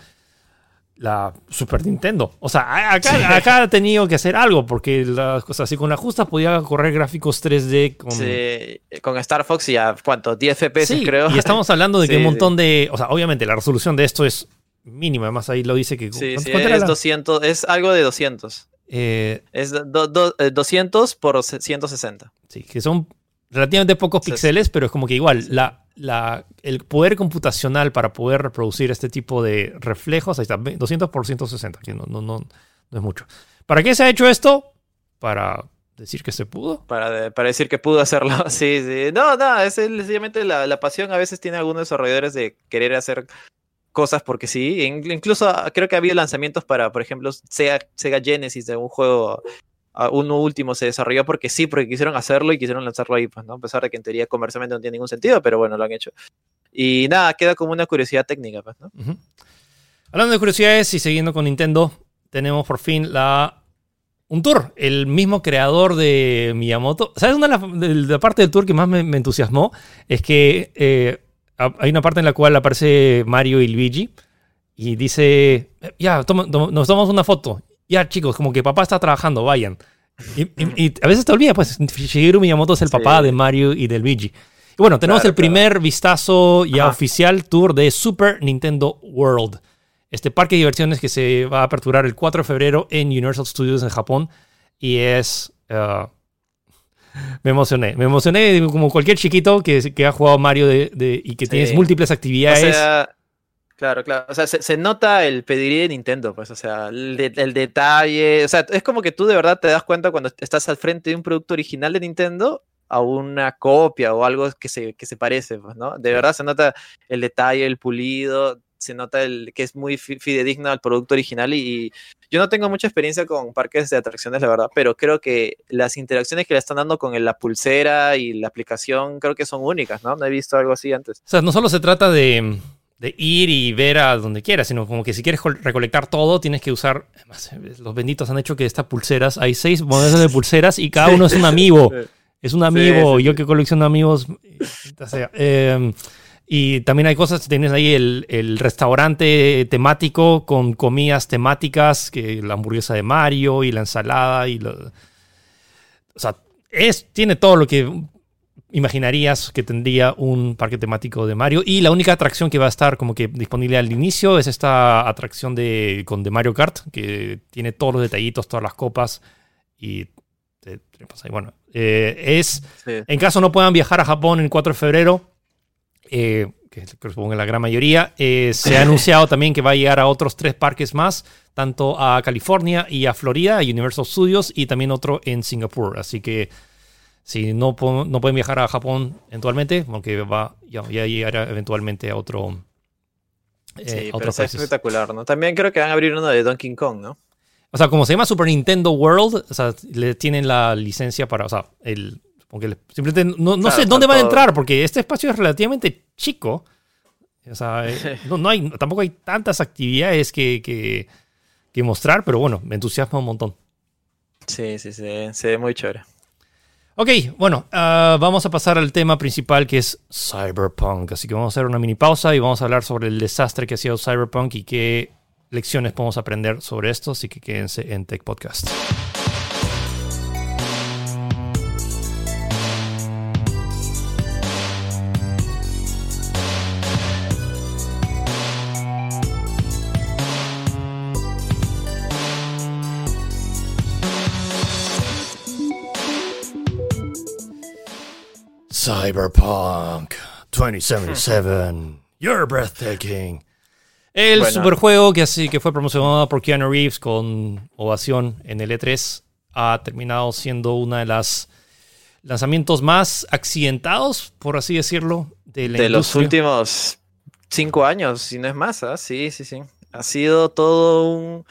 A: la Super Nintendo. O sea, acá, ha tenido que hacer algo, porque las cosas así con la justa podía correr gráficos 3D con.
B: Sí, con Star Fox y a cuánto, 10 FPS creo.
A: Y estamos hablando de que un montón de. O sea, obviamente la resolución de esto es mínima, además ahí lo dice que.
B: Sí, es, 200, es algo de 200. Eh, es 200 eh, por 160.
A: Sí, que son relativamente pocos píxeles, pero es como que igual la el poder computacional para poder reproducir este tipo de reflejos, ahí está, 200 por 160, que no, no, no, no es mucho. ¿Para qué se ha hecho esto? Para decir que se pudo.
B: Para, para decir que pudo hacerlo, sí, sí. No, no, es sencillamente la, la, pasión a veces tiene algunos desarrolladores de querer hacer cosas porque sí. Incluso ah, creo que ha habido lanzamientos para, por ejemplo, Sega Genesis de un juego uno último se desarrolló porque sí, porque quisieron hacerlo y quisieron lanzarlo ahí, pues, ¿no? A pesar de que en teoría comercialmente no tiene ningún sentido, pero bueno, lo han hecho. Y nada, queda como una curiosidad técnica, pues, ¿no?
A: Hablando de curiosidades y siguiendo con Nintendo, tenemos por fin la un tour. El mismo creador de Miyamoto. ¿Sabes una de la, parte del tour que más me, entusiasmó? Es que eh, hay una parte en la cual aparece Mario y Luigi y dice, ya, nos tomamos una foto ya chicos, como que papá está trabajando, vayan. Y, a veces te olvidas, pues Shigeru Miyamoto es el papá de Mario y de Luigi. Y bueno, tenemos el primer vistazo ya oficial tour de Super Nintendo World. Este parque de diversiones que se va a aperturar el 4 de febrero en Universal Studios en Japón. Y es... Uh, me emocioné. Me emocioné como cualquier chiquito que, que ha jugado Mario de, y que tienes múltiples actividades.
B: Claro, claro. O sea, se, nota el pediría de Nintendo, pues, o sea, el, detalle. O sea, es como que tú de verdad te das cuenta cuando estás al frente de un producto original de Nintendo a una copia o algo que se, que se parece, pues, ¿no? De verdad se nota el detalle, el pulido, se nota el que es muy fidedigno al producto original y, yo no tengo mucha experiencia con parques de atracciones, la verdad, pero creo que las interacciones que le están dando con la pulsera y la aplicación creo que son únicas, ¿no? No he visto algo así antes.
A: O sea, no solo se trata de de ir y ver a donde quieras, sino como que si quieres recolectar todo, tienes que usar. los benditos han hecho que estas pulseras, hay seis modelos de pulseras y cada uno es un amigo. Es un amigo, yo que colecciono amigos. Em, y también hay cosas, tienes ahí el, restaurante temático con comidas temáticas, que la hamburguesa de Mario y la ensalada y lo, o sea, es, tiene todo lo que imaginarías que tendría un parque temático de Mario. Y la única atracción que va a estar como que disponible al inicio es esta atracción de, con de Mario Kart, que tiene todos los detallitos, todas las copas. Y bueno, eh, es, en caso no puedan viajar a Japón el 4 de febrero, eh, que supongo que la gran mayoría. Eh, se ha anunciado también que va a llegar a otros tres parques más, tanto a California y a Florida, a Universal Studios, y también otro en Singapur. Así que si no, no pueden viajar a Japón eventualmente, aunque va ya, ya llegará eventualmente a otro.
B: Eh, sí, pero es espectacular, ¿no? También creo que van a abrir uno de Donkey Kong, ¿no?
A: O sea, como se llama Super Nintendo World, o sea, le tienen la licencia para, o sea, el, simplemente no, no sé dónde van a entrar, porque este espacio es relativamente chico. O sea, eh, no, hay, tampoco hay tantas actividades que, que, que, mostrar, pero bueno, me entusiasma un montón.
B: Sí, sí, sí, se ve muy chévere.
A: Ok, bueno, ah, vamos a pasar al tema principal que es Cyberpunk. Así que vamos a hacer una mini pausa y vamos a hablar sobre el desastre que ha sido Cyberpunk y qué lecciones podemos aprender sobre esto. Así que quédense en Tech Podcast. Cyberpunk 2077. You're breathtaking. El superjuego que, así, que fue promocionado por Keanu Reeves con ovación en el E3 ha terminado siendo una de las lanzamientos más accidentados, por así decirlo,
B: de la De los últimos cinco años, si no es más, ¿ah? sí, sí, sí. Ha sido todo un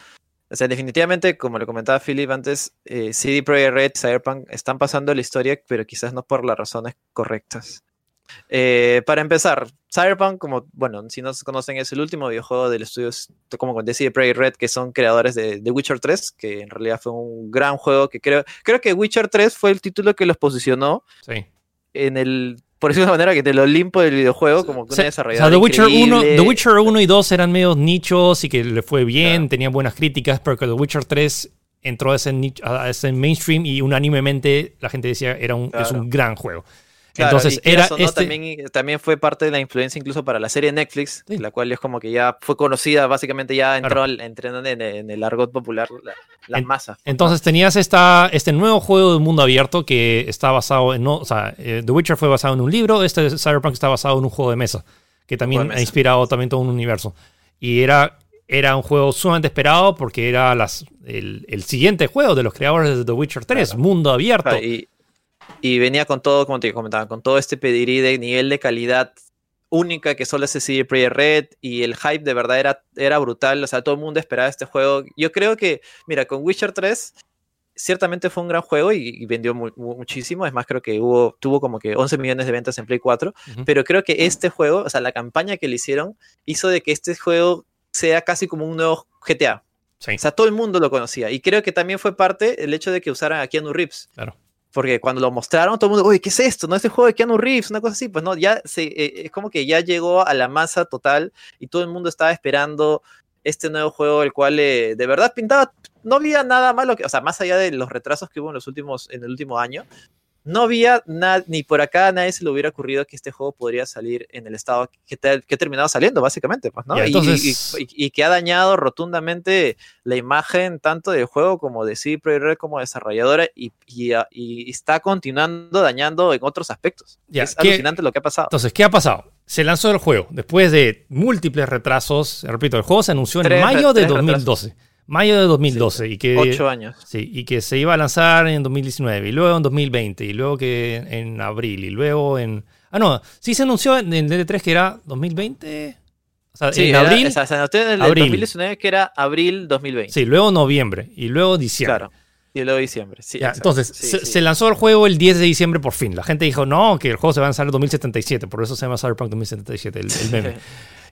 B: o sea, definitivamente, como le comentaba Philip antes, eh, CD Projekt Red, Cyberpunk están pasando la historia, pero quizás no por las razones correctas. Eh, para empezar, Cyberpunk, como, bueno, si no se conocen, es el último videojuego del estudio, como de CD Projekt Red, que son creadores de, The Witcher 3, que en realidad fue un gran juego que creo, creo que Witcher 3 fue el título que los posicionó en el por decirlo de una manera, que te lo limpo del videojuego, como que una desarrolladora. O sea,
A: The Witcher, 1, The Witcher 1 y 2 eran medio nichos y que le fue bien, tenían buenas críticas, pero que The Witcher 3 entró a ese, a ese mainstream y unánimemente la gente decía era un, es un gran juego. Entonces era este
B: también, también, fue parte de la influencia incluso para la serie Netflix, la cual es como que ya fue conocida, básicamente ya entró en, el argot popular las masas.
A: Entonces tenías esta, este nuevo juego de mundo abierto que está basado en, o sea, eh, The Witcher fue basado en un libro, este Cyberpunk está basado en un juego de mesa, que también ha inspirado también todo un universo. Y era, era un juego sumamente esperado porque era las, el, siguiente juego de los creadores de The Witcher 3, mundo abierto.
B: y, y venía con todo, como te comentaba, con todo este pedigrí de nivel de calidad única que solo se sigue Prayer Red y el hype de verdad era, era brutal, o sea, todo el mundo esperaba este juego. Yo creo que, mira, con Witcher 3 ciertamente fue un gran juego y, vendió muchísimo, es más, creo que hubo, tuvo como que 11 millones de ventas en Play 4, pero creo que este juego, o sea, la campaña que le hicieron hizo de que este juego sea casi como un nuevo GTA. O sea, todo el mundo lo conocía. Y creo que también fue parte el hecho de que usaran a Keanu Reeves.
A: Claro.
B: Porque cuando lo mostraron, todo el mundo, oye, ¿qué es esto? ¿No es el juego de Keanu Reeves? Una cosa así. Pues no, ya se, eh, es como que ya llegó a la masa total y todo el mundo estaba esperando este nuevo juego, el cual eh, de verdad pintaba, no había nada malo, que, o sea, más allá de los retrasos que hubo en los últimos, en el último año, no había nada, ni por acá a nadie se le hubiera ocurrido que este juego podría salir en el estado que, que ha terminado saliendo, básicamente, pues, ¿no? Y, que ha dañado rotundamente la imagen tanto del juego como de CD Projekt como desarrolladora y, está continuando dañando en otros aspectos. es alucinante lo que ha pasado.
A: Entonces, ¿qué ha pasado? Se lanzó el juego después de múltiples retrasos. Repito, el juego se anunció en mayo de 2012. Mayo de 2012. y que,
B: ocho años.
A: Sí, y que se iba a lanzar en 2019, y luego en 2020, y luego que en abril, y luego en... Ah, no, sí se anunció en el D3 que era 2020.
B: O sea, en abril. se anunció en el 2019 que era abril 2020.
A: Sí, luego noviembre, y luego diciembre. Claro.
B: Y luego diciembre. Sí,
A: entonces, se, lanzó el juego el 10 de diciembre por fin. La gente dijo, no, que el juego se va a lanzar en 2077. Por eso se llama Cyberpunk 2077, el, el meme.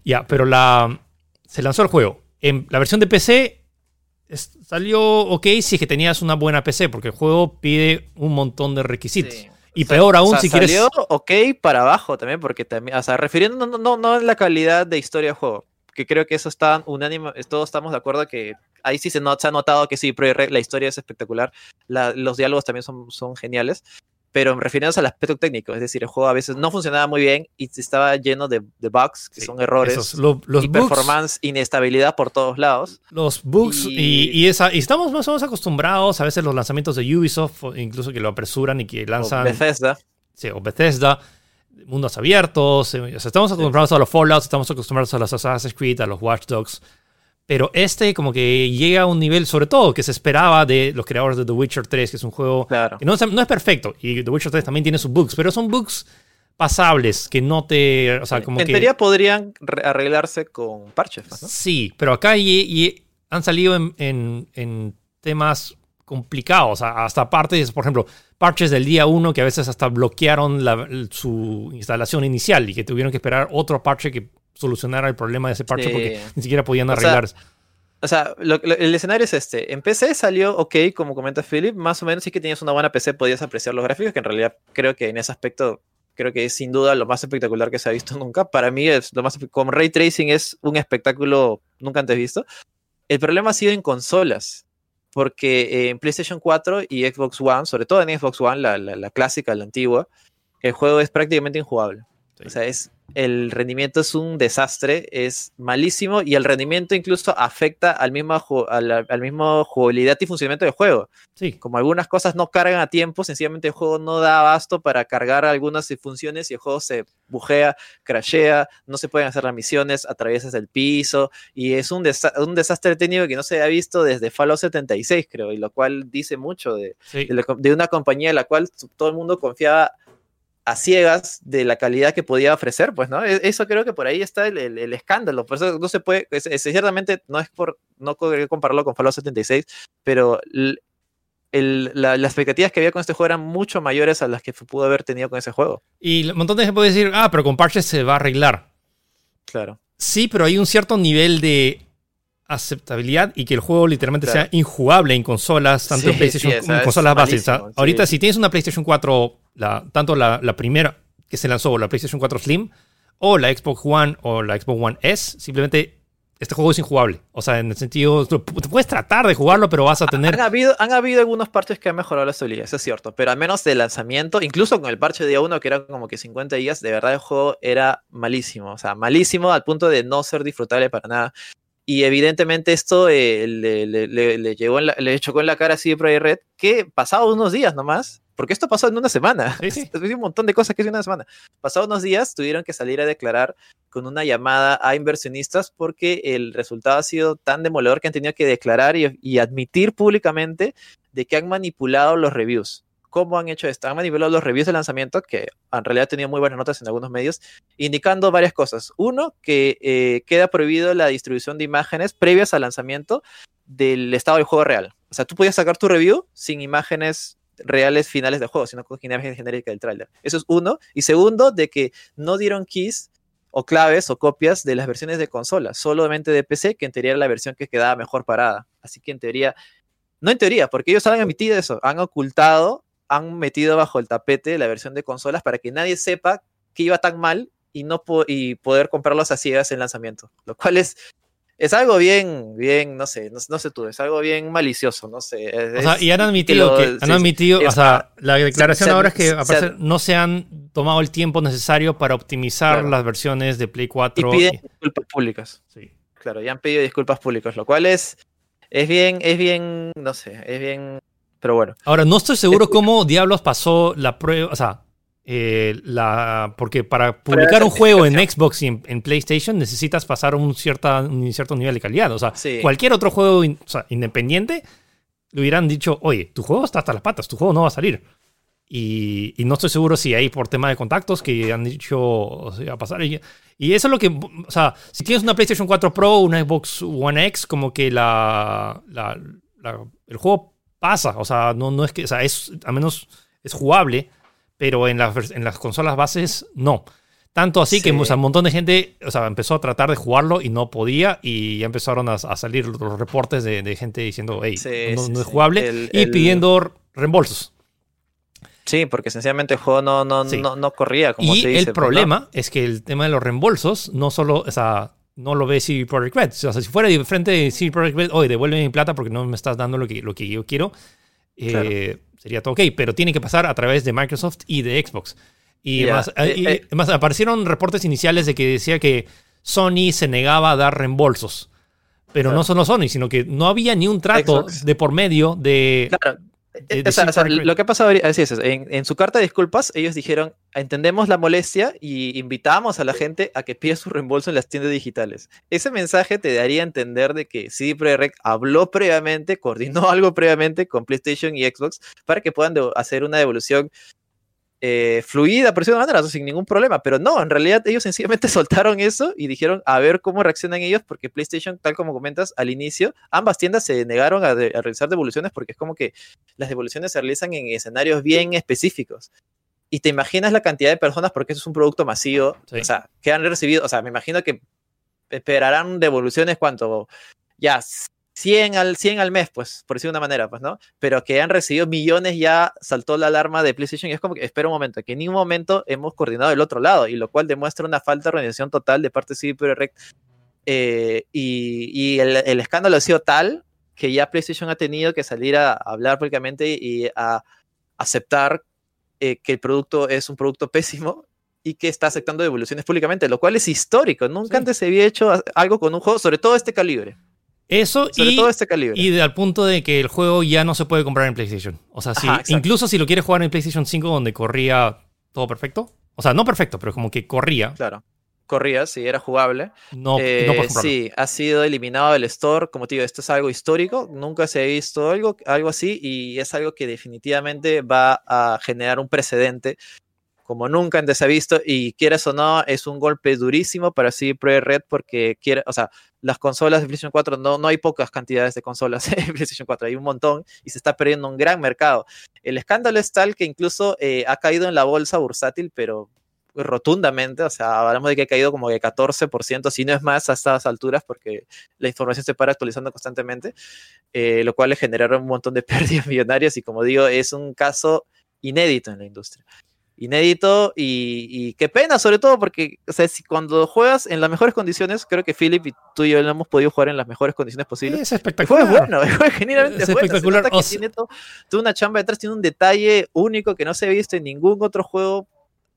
A: ya, pero la, se lanzó el juego. En la versión de PC salió ok si es que tenías una buena PC, porque el juego pide un montón de requisitos. Y peor aún si quieres.
B: Salió ok para abajo también, porque también, o sea, refiriendo no, no, no en la calidad de historia del juego, que creo que eso está unánime, todos estamos de acuerdo que ahí sí se, se ha notado que sí, la historia es espectacular, los diálogos también son, son geniales, pero refiriéndose al aspecto técnico, es decir, el juego a veces no funcionaba muy bien y estaba lleno de, bugs, que son errores, los y performance, inestabilidad por todos lados.
A: Los bugs y, esa, y estamos más o menos acostumbrados a veces los lanzamientos de Ubisoft, incluso que lo apresuran y que lanzan...
B: O Bethesda.
A: Sí, o Bethesda. mundos abiertos. eh, o sea, estamos acostumbrados a los Fallout, estamos acostumbrados a los Assassin's Creed, a los Watch Dogs. Pero este como que llega a un nivel, sobre todo, que se esperaba de los creadores de The Witcher 3, que es un juego
B: Claro.
A: que no es, no es perfecto. Y The Witcher 3 también tiene sus bugs, pero son bugs pasables, que no te... O sea, como
B: en
A: que...
B: teoría podrían re- arreglarse con parches, ¿no?
A: Sí, pero acá y, y han salido en, en- en temas complicados, hasta partes, por ejemplo, parches del día 1 que a veces hasta bloquearon la- su instalación inicial y que tuvieron que esperar otro parche que solucionara el problema de ese parche
B: Sí.
A: porque ni siquiera podían
B: O sea,
A: arreglar.
B: O sea, lo- lo- el escenario es este. En PC salió ok, como comenta Philip, más o menos sí que tenías una buena PC, podías apreciar los gráficos, que en realidad creo que en ese aspecto, creo que es sin duda lo más espectacular que se ha visto nunca. Para mí, es lo más como Ray Tracing es un espectáculo nunca antes visto. El problema ha sido en consolas, porque eh, en PlayStation 4 y Xbox One, sobre todo en Xbox One, la, la- la clásica, la antigua, el juego es prácticamente injugable.
A: Sí.
B: O sea, es, el rendimiento es un desastre, es malísimo y el rendimiento incluso afecta al mismo, al mismo jugabilidad y funcionamiento del juego.
A: Sí,
B: Como algunas cosas no cargan a tiempo, sencillamente el juego no da abasto para cargar algunas funciones y el juego se bujea, crashea, no se pueden hacer las misiones, atraviesas el piso y es un, desa- un desastre técnico que no se ha visto desde Fallout 76, creo, y lo cual dice mucho de,
A: sí.
B: de, la co- de una compañía en la cual todo el mundo confiaba a ciegas de la calidad que podía ofrecer, pues, ¿no? E- Eso creo que por ahí está el, el- el escándalo, por eso no se puede, es- es- ciertamente no es por, no querer compararlo con Fallout 76, pero l- el- la- las expectativas que había con este juego eran mucho mayores a las que pudo haber tenido con ese juego,
A: Y un montón de gente puede decir, ah, pero con parches se va a arreglar.
B: claro.
A: Sí, pero hay un cierto nivel de aceptabilidad y que el juego literalmente
B: Claro.
A: sea injugable en consolas, tanto
B: Sí,
A: en PlayStation
B: sí, esa
A: en consolas bases. O sea,
B: malísimo,
A: ahorita, si tienes una PlayStation 4, la, tanto la, la primera que se lanzó, la PlayStation 4 Slim, o la Xbox One o la Xbox One S, simplemente este juego es injugable. O sea, en el sentido, tú tú puedes tratar de jugarlo, pero vas a tener.
B: Han habido, han habido algunos parches que han mejorado la estabilidad, eso es cierto, pero al menos de lanzamiento, incluso con el parche de día 1, que era como que 50 días, de verdad el juego era malísimo, o sea, malísimo al punto de no ser disfrutable para nada. Y evidentemente esto eh, le, le- le- le llegó en la- le chocó en la cara a CD Projekt Red, que pasado unos días nomás, porque esto pasó en una semana,
A: Sí, sí.
B: un montón de cosas que es una semana. Pasados unos días tuvieron que salir a declarar con una llamada a inversionistas porque el resultado ha sido tan demoledor que han tenido que declarar y, y admitir públicamente de que han manipulado los reviews. ¿Cómo han hecho esto? Han manipulado los reviews de lanzamiento, que en realidad han tenido muy buenas notas en algunos medios, indicando varias cosas. Uno, que eh, queda prohibido la distribución de imágenes previas al lanzamiento del estado del juego real. O sea, tú podías sacar tu review sin imágenes reales finales del juego, sino con imágenes genéricas del tráiler. Eso es uno. Y segundo, de que no dieron keys o claves o copias de las versiones de consola, solamente de PC, que en teoría era la versión que quedaba mejor parada. Así que en teoría, no en teoría, porque ellos han admitido eso, han ocultado, han metido bajo el tapete la versión de consolas para que nadie sepa que iba tan mal y no po- y poder comprarlos a ciegas en lanzamiento, lo cual es es algo bien, bien, no sé, no, no sé tú, es algo bien malicioso, no sé. es-
A: O sea, y han admitido
B: lo-
A: que, han
B: sí.
A: admitido, o
B: es-
A: sea, la declaración
B: se-
A: ahora es que
B: se-
A: parecer, no se han tomado el tiempo necesario para optimizar
B: Claro.
A: las versiones de Play
B: y
A: 4.
B: piden
A: y-
B: disculpas públicas.
A: sí.
B: Claro, ya han pedido disculpas públicas, lo cual es, es bien, es bien, no sé, es bien, pero bueno.
A: Ahora, no estoy seguro cómo diablos pasó la prueba, o sea, eh, la, porque para publicar un juego en Xbox y en, en PlayStation necesitas pasar un, cierta, un cierto nivel de calidad. O sea,
B: Sí.
A: cualquier otro juego in- o sea, independiente le hubieran dicho, oye, tu juego está hasta las patas, tu juego no va a salir. Y, y no estoy seguro si hay por tema de contactos que han dicho o sea, va a pasar. Y, y eso es lo que, o sea, si tienes una PlayStation 4 Pro, una Xbox One X, como que la, la- la- el juego pasa. O sea, no, no es que, o sea, es, al menos es jugable, pero en las, en las consolas bases no. Tanto así que o sea, un montón de gente o sea, empezó a tratar de jugarlo y no podía y ya empezaron a, a salir los reportes de, de gente diciendo, hey,
B: Sí,
A: no,
B: sí,
A: no es jugable
B: El-
A: y
B: el-
A: pidiendo reembolsos.
B: Sí, porque sencillamente el juego no, no, no, no corría como
A: Y
B: se dice.
A: el
B: pues,
A: problema es que el tema de los reembolsos no solo, o sea, no lo ve CD Projekt Red. O sea, si fuera de frente de CD Projekt Red, oye, devuelve mi plata porque no me estás dando lo que, lo que yo quiero, eh, sería todo ok. Pero tiene que pasar a través de Microsoft y de Xbox. Y, además,
B: eh,
A: y
B: eh.
A: además aparecieron reportes iniciales de que decía que Sony se negaba a dar reembolsos. Pero
B: Claro.
A: no solo Sony, sino que no había ni un trato
B: Xbox.
A: de por medio de,
B: Claro, o sea, o sea, lo que ha pasado es, en, en, su carta de disculpas, ellos dijeron, entendemos la molestia y invitamos a la gente a que pida su reembolso en las tiendas digitales. Ese mensaje te daría a entender de que CD Projekt habló previamente, coordinó algo previamente con PlayStation y Xbox para que puedan hacer una devolución eh, fluida, por decirlo de manera, sin ningún problema. Pero no, en realidad ellos sencillamente soltaron eso y dijeron a ver cómo reaccionan ellos, porque PlayStation, tal como comentas al inicio, ambas tiendas se negaron a, realizar devoluciones porque es como que las devoluciones se realizan en escenarios bien específicos. Y te imaginas la cantidad de personas, porque eso es un producto masivo, o sea, que han recibido, o sea, me imagino que esperarán devoluciones cuánto, ya 100 al, 100 al mes, pues, por decir de una manera, pues, ¿no? Pero que han recibido millones ya saltó la alarma de PlayStation y es como que, espera un momento, que en ningún momento hemos coordinado el otro lado, y lo cual demuestra una falta de organización total de parte de CD Projekt. Eh, y, el, escándalo ha sido tal que ya PlayStation ha tenido que salir a, hablar públicamente y a aceptar eh, que el producto es un producto pésimo y que está aceptando devoluciones públicamente, lo cual es histórico. Nunca antes se había hecho algo con un juego, sobre todo este calibre.
A: Eso y, todo este calibre. y al punto de que el juego ya no se puede comprar en PlayStation. O sea, incluso si lo quieres jugar en PlayStation 5 donde corría todo perfecto. O sea, no perfecto, pero como que corría.
B: Claro. Corría, sí, era jugable. No, eh, Sí, ha sido eliminado del store. Como te digo, esto es algo histórico. Nunca se ha visto algo, algo así y es algo que definitivamente va a generar un precedente como nunca antes ha visto y quieras o no, es un golpe durísimo para CD Projekt Red porque quiere, o sea, las consolas de PlayStation 4, no, no hay pocas cantidades de consolas de PlayStation 4, hay un montón y se está perdiendo un gran mercado. El escándalo es tal que incluso eh, ha caído en la bolsa bursátil, pero rotundamente, o sea, hablamos de que ha caído como de 14%, si no es más a estas alturas, porque la información se para actualizando constantemente, eh, lo cual le generaron un montón de pérdidas millonarias y como digo, es un caso inédito en la industria inédito y, qué pena, sobre todo porque, o sea, si cuando juegas en las mejores condiciones, creo que Philip y tú y yo hemos podido jugar en las mejores condiciones posibles.
A: Es espectacular.
B: Fue bueno, fue genuinamente es Espectacular. tiene todo, una chamba detrás, tiene un detalle único que no se ha visto en ningún otro juego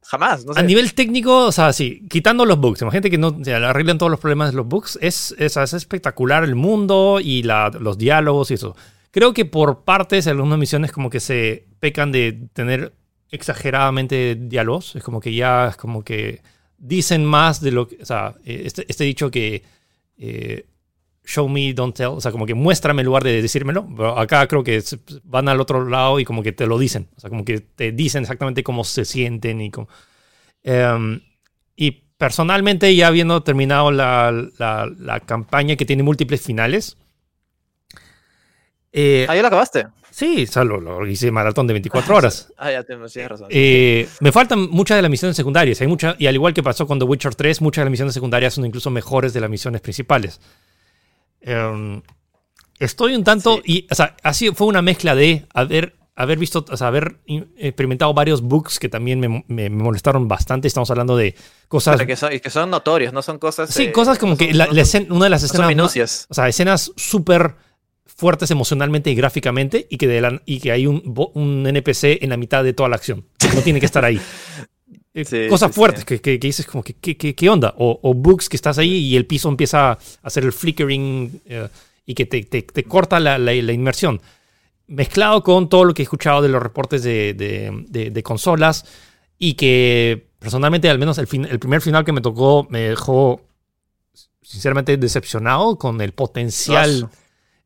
B: jamás.
A: A nivel técnico, o sea, sí, quitando los bugs, imagínate que no o arreglan todos los problemas de los bugs, es, es, espectacular el mundo y la, los diálogos y eso. Creo que por partes, algunas misiones como que se pecan de tener exageradamente diálogos. Es como que ya es como que dicen más de lo que. O sea, eh, este, este dicho que. Eh, show me, don't tell. O sea, como que muéstrame en lugar de decírmelo. Pero acá creo que van al otro lado y como que te lo dicen. O sea, como que te dicen exactamente cómo se sienten y cómo. Em, y personalmente, ya habiendo terminado la, la, campaña que tiene múltiples finales.
B: Eh, ¿Ahí la acabaste?
A: Sí, solo lo hice maratón de 24 horas.
B: ah, ya tienes razón.
A: Eh, me faltan muchas de las misiones secundarias. Hay mucha, y al igual que pasó con The Witcher 3, muchas de las misiones secundarias son incluso mejores de las misiones principales. Em, estoy un tanto. Y, o sea, así fue una mezcla de haber, haber visto, o sea, haber experimentado varios bugs que también me, molestaron bastante. Estamos hablando de cosas.
B: que, son, que son notorios, no son cosas.
A: Sí, cosas como que una de las escenas.
B: minucias.
A: o sea, escenas súper fuertes emocionalmente y gráficamente y que, de y que hay un, un, NPC en la mitad de toda la acción. No tiene que estar ahí. Eh, cosas fuertes Que, que, dices como que ¿qué, onda? O, o, bugs que estás ahí y el piso empieza a hacer el flickering eh, y que te, te, te corta la, la, inmersión. Mezclado con todo lo que he escuchado de los reportes de, de, de, consolas y que personalmente al menos el, fin, el primer final que me tocó me dejó sinceramente decepcionado con el potencial...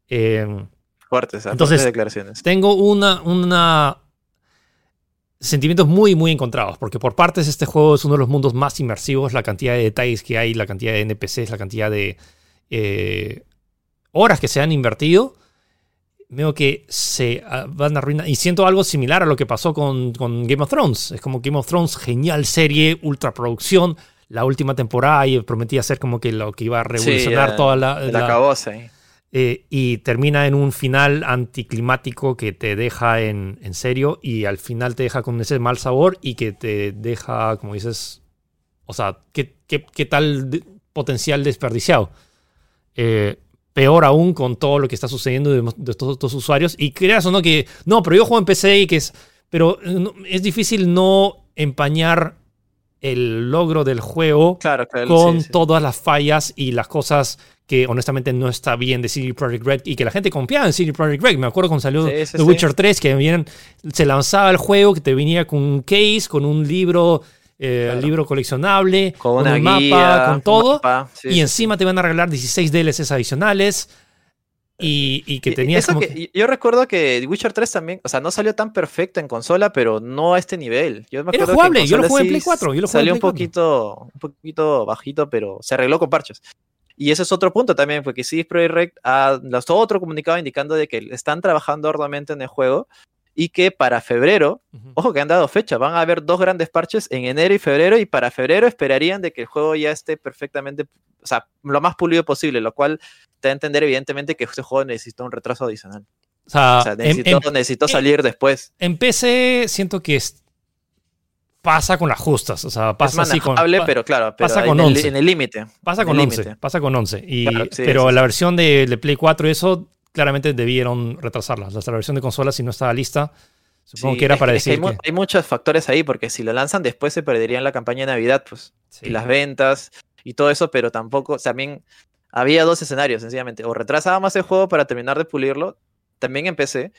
B: Eh, fuertes, entonces, declaraciones.
A: Tengo una, una sentimientos muy, muy encontrados, porque por partes este juego es uno de los mundos más inmersivos, la cantidad de detalles que hay, la cantidad de NPCs, la cantidad de eh, horas que se han invertido, veo que se ah, van a arruinar. Y siento algo similar a lo que pasó con, con, Game of Thrones. Es como Game of Thrones, genial serie, ultra producción. La última temporada y prometía ser como que lo que iba a revolucionar toda la...
B: la, la
A: eh, y termina en un final anticlimático que te deja en, en, serio y al final te deja con ese mal sabor y que te deja, como dices, o sea, ¿qué, qué, qué tal potencial desperdiciado? Eh, peor aún con todo lo que está sucediendo de, todos estos usuarios. Y creas o no que, no, pero yo juego en PC y que es, pero es difícil no empañar el logro del juego
B: Claro, claro.
A: con
B: sí, sí.
A: todas las fallas y las cosas que honestamente no está bien de CD Projekt Red y que la gente confiaba en CD Projekt Red. Me acuerdo cuando salió
B: Sí, sí,
A: The
B: sí.
A: Witcher 3 que vienen, se lanzaba el juego que te venía con un case, con un libro, eh,
B: Claro.
A: libro coleccionable,
B: Con una
A: un mapa, con todo.
B: mapa,
A: y encima te van a regalar 16 DLCs adicionales y, y que tenías
B: eso
A: como...
B: que- yo recuerdo que Witcher 3 también, o sea, no salió tan perfecto en consola, pero no a este nivel. Yo me
A: Era
B: acuerdo que en
A: jugable, yo lo jugué en Play 4, yo lo jugué
B: salió un
A: Play 4.
B: poquito, un poquito bajito, pero se arregló con parches. Y ese es otro punto también, porque CD Projekt ha lanzado otro comunicado indicando de que están trabajando arduamente en el juego y que para febrero, ojo que han dado fecha, van a haber dos grandes parches en enero y febrero y para febrero esperarían de que el juego ya esté perfectamente, o sea, lo más pulido posible, lo cual te da a entender evidentemente que este juego necesita un retraso adicional.
A: O sea,
B: O sea,
A: en-
B: necesitó,
A: en-
B: necesitó salir después.
A: En PC siento que es- pasa con las justas. O sea,
B: Es
A: pasa así con. pa-
B: pero claro, pero
A: pasa
B: en
A: con
B: el-
A: 11.
B: en el límite.
A: pasa
B: en
A: con
B: el
A: 11.
B: límite.
A: Pasa con 11. Y,
B: Claro, sí,
A: pero
B: sí,
A: la
B: sí.
A: versión de, de Play 4 y eso, claramente debieron retrasarla. La versión de consola, si no estaba lista, supongo que era para
B: que
A: decir
B: hay, mu-
A: que.
B: hay muchos factores ahí, porque si lo lanzan después se perderían la campaña de Navidad, pues. Y las ventas y todo eso, pero tampoco, también había dos escenarios, sencillamente. O retrasábamos el juego para terminar de pulirlo, también en PC,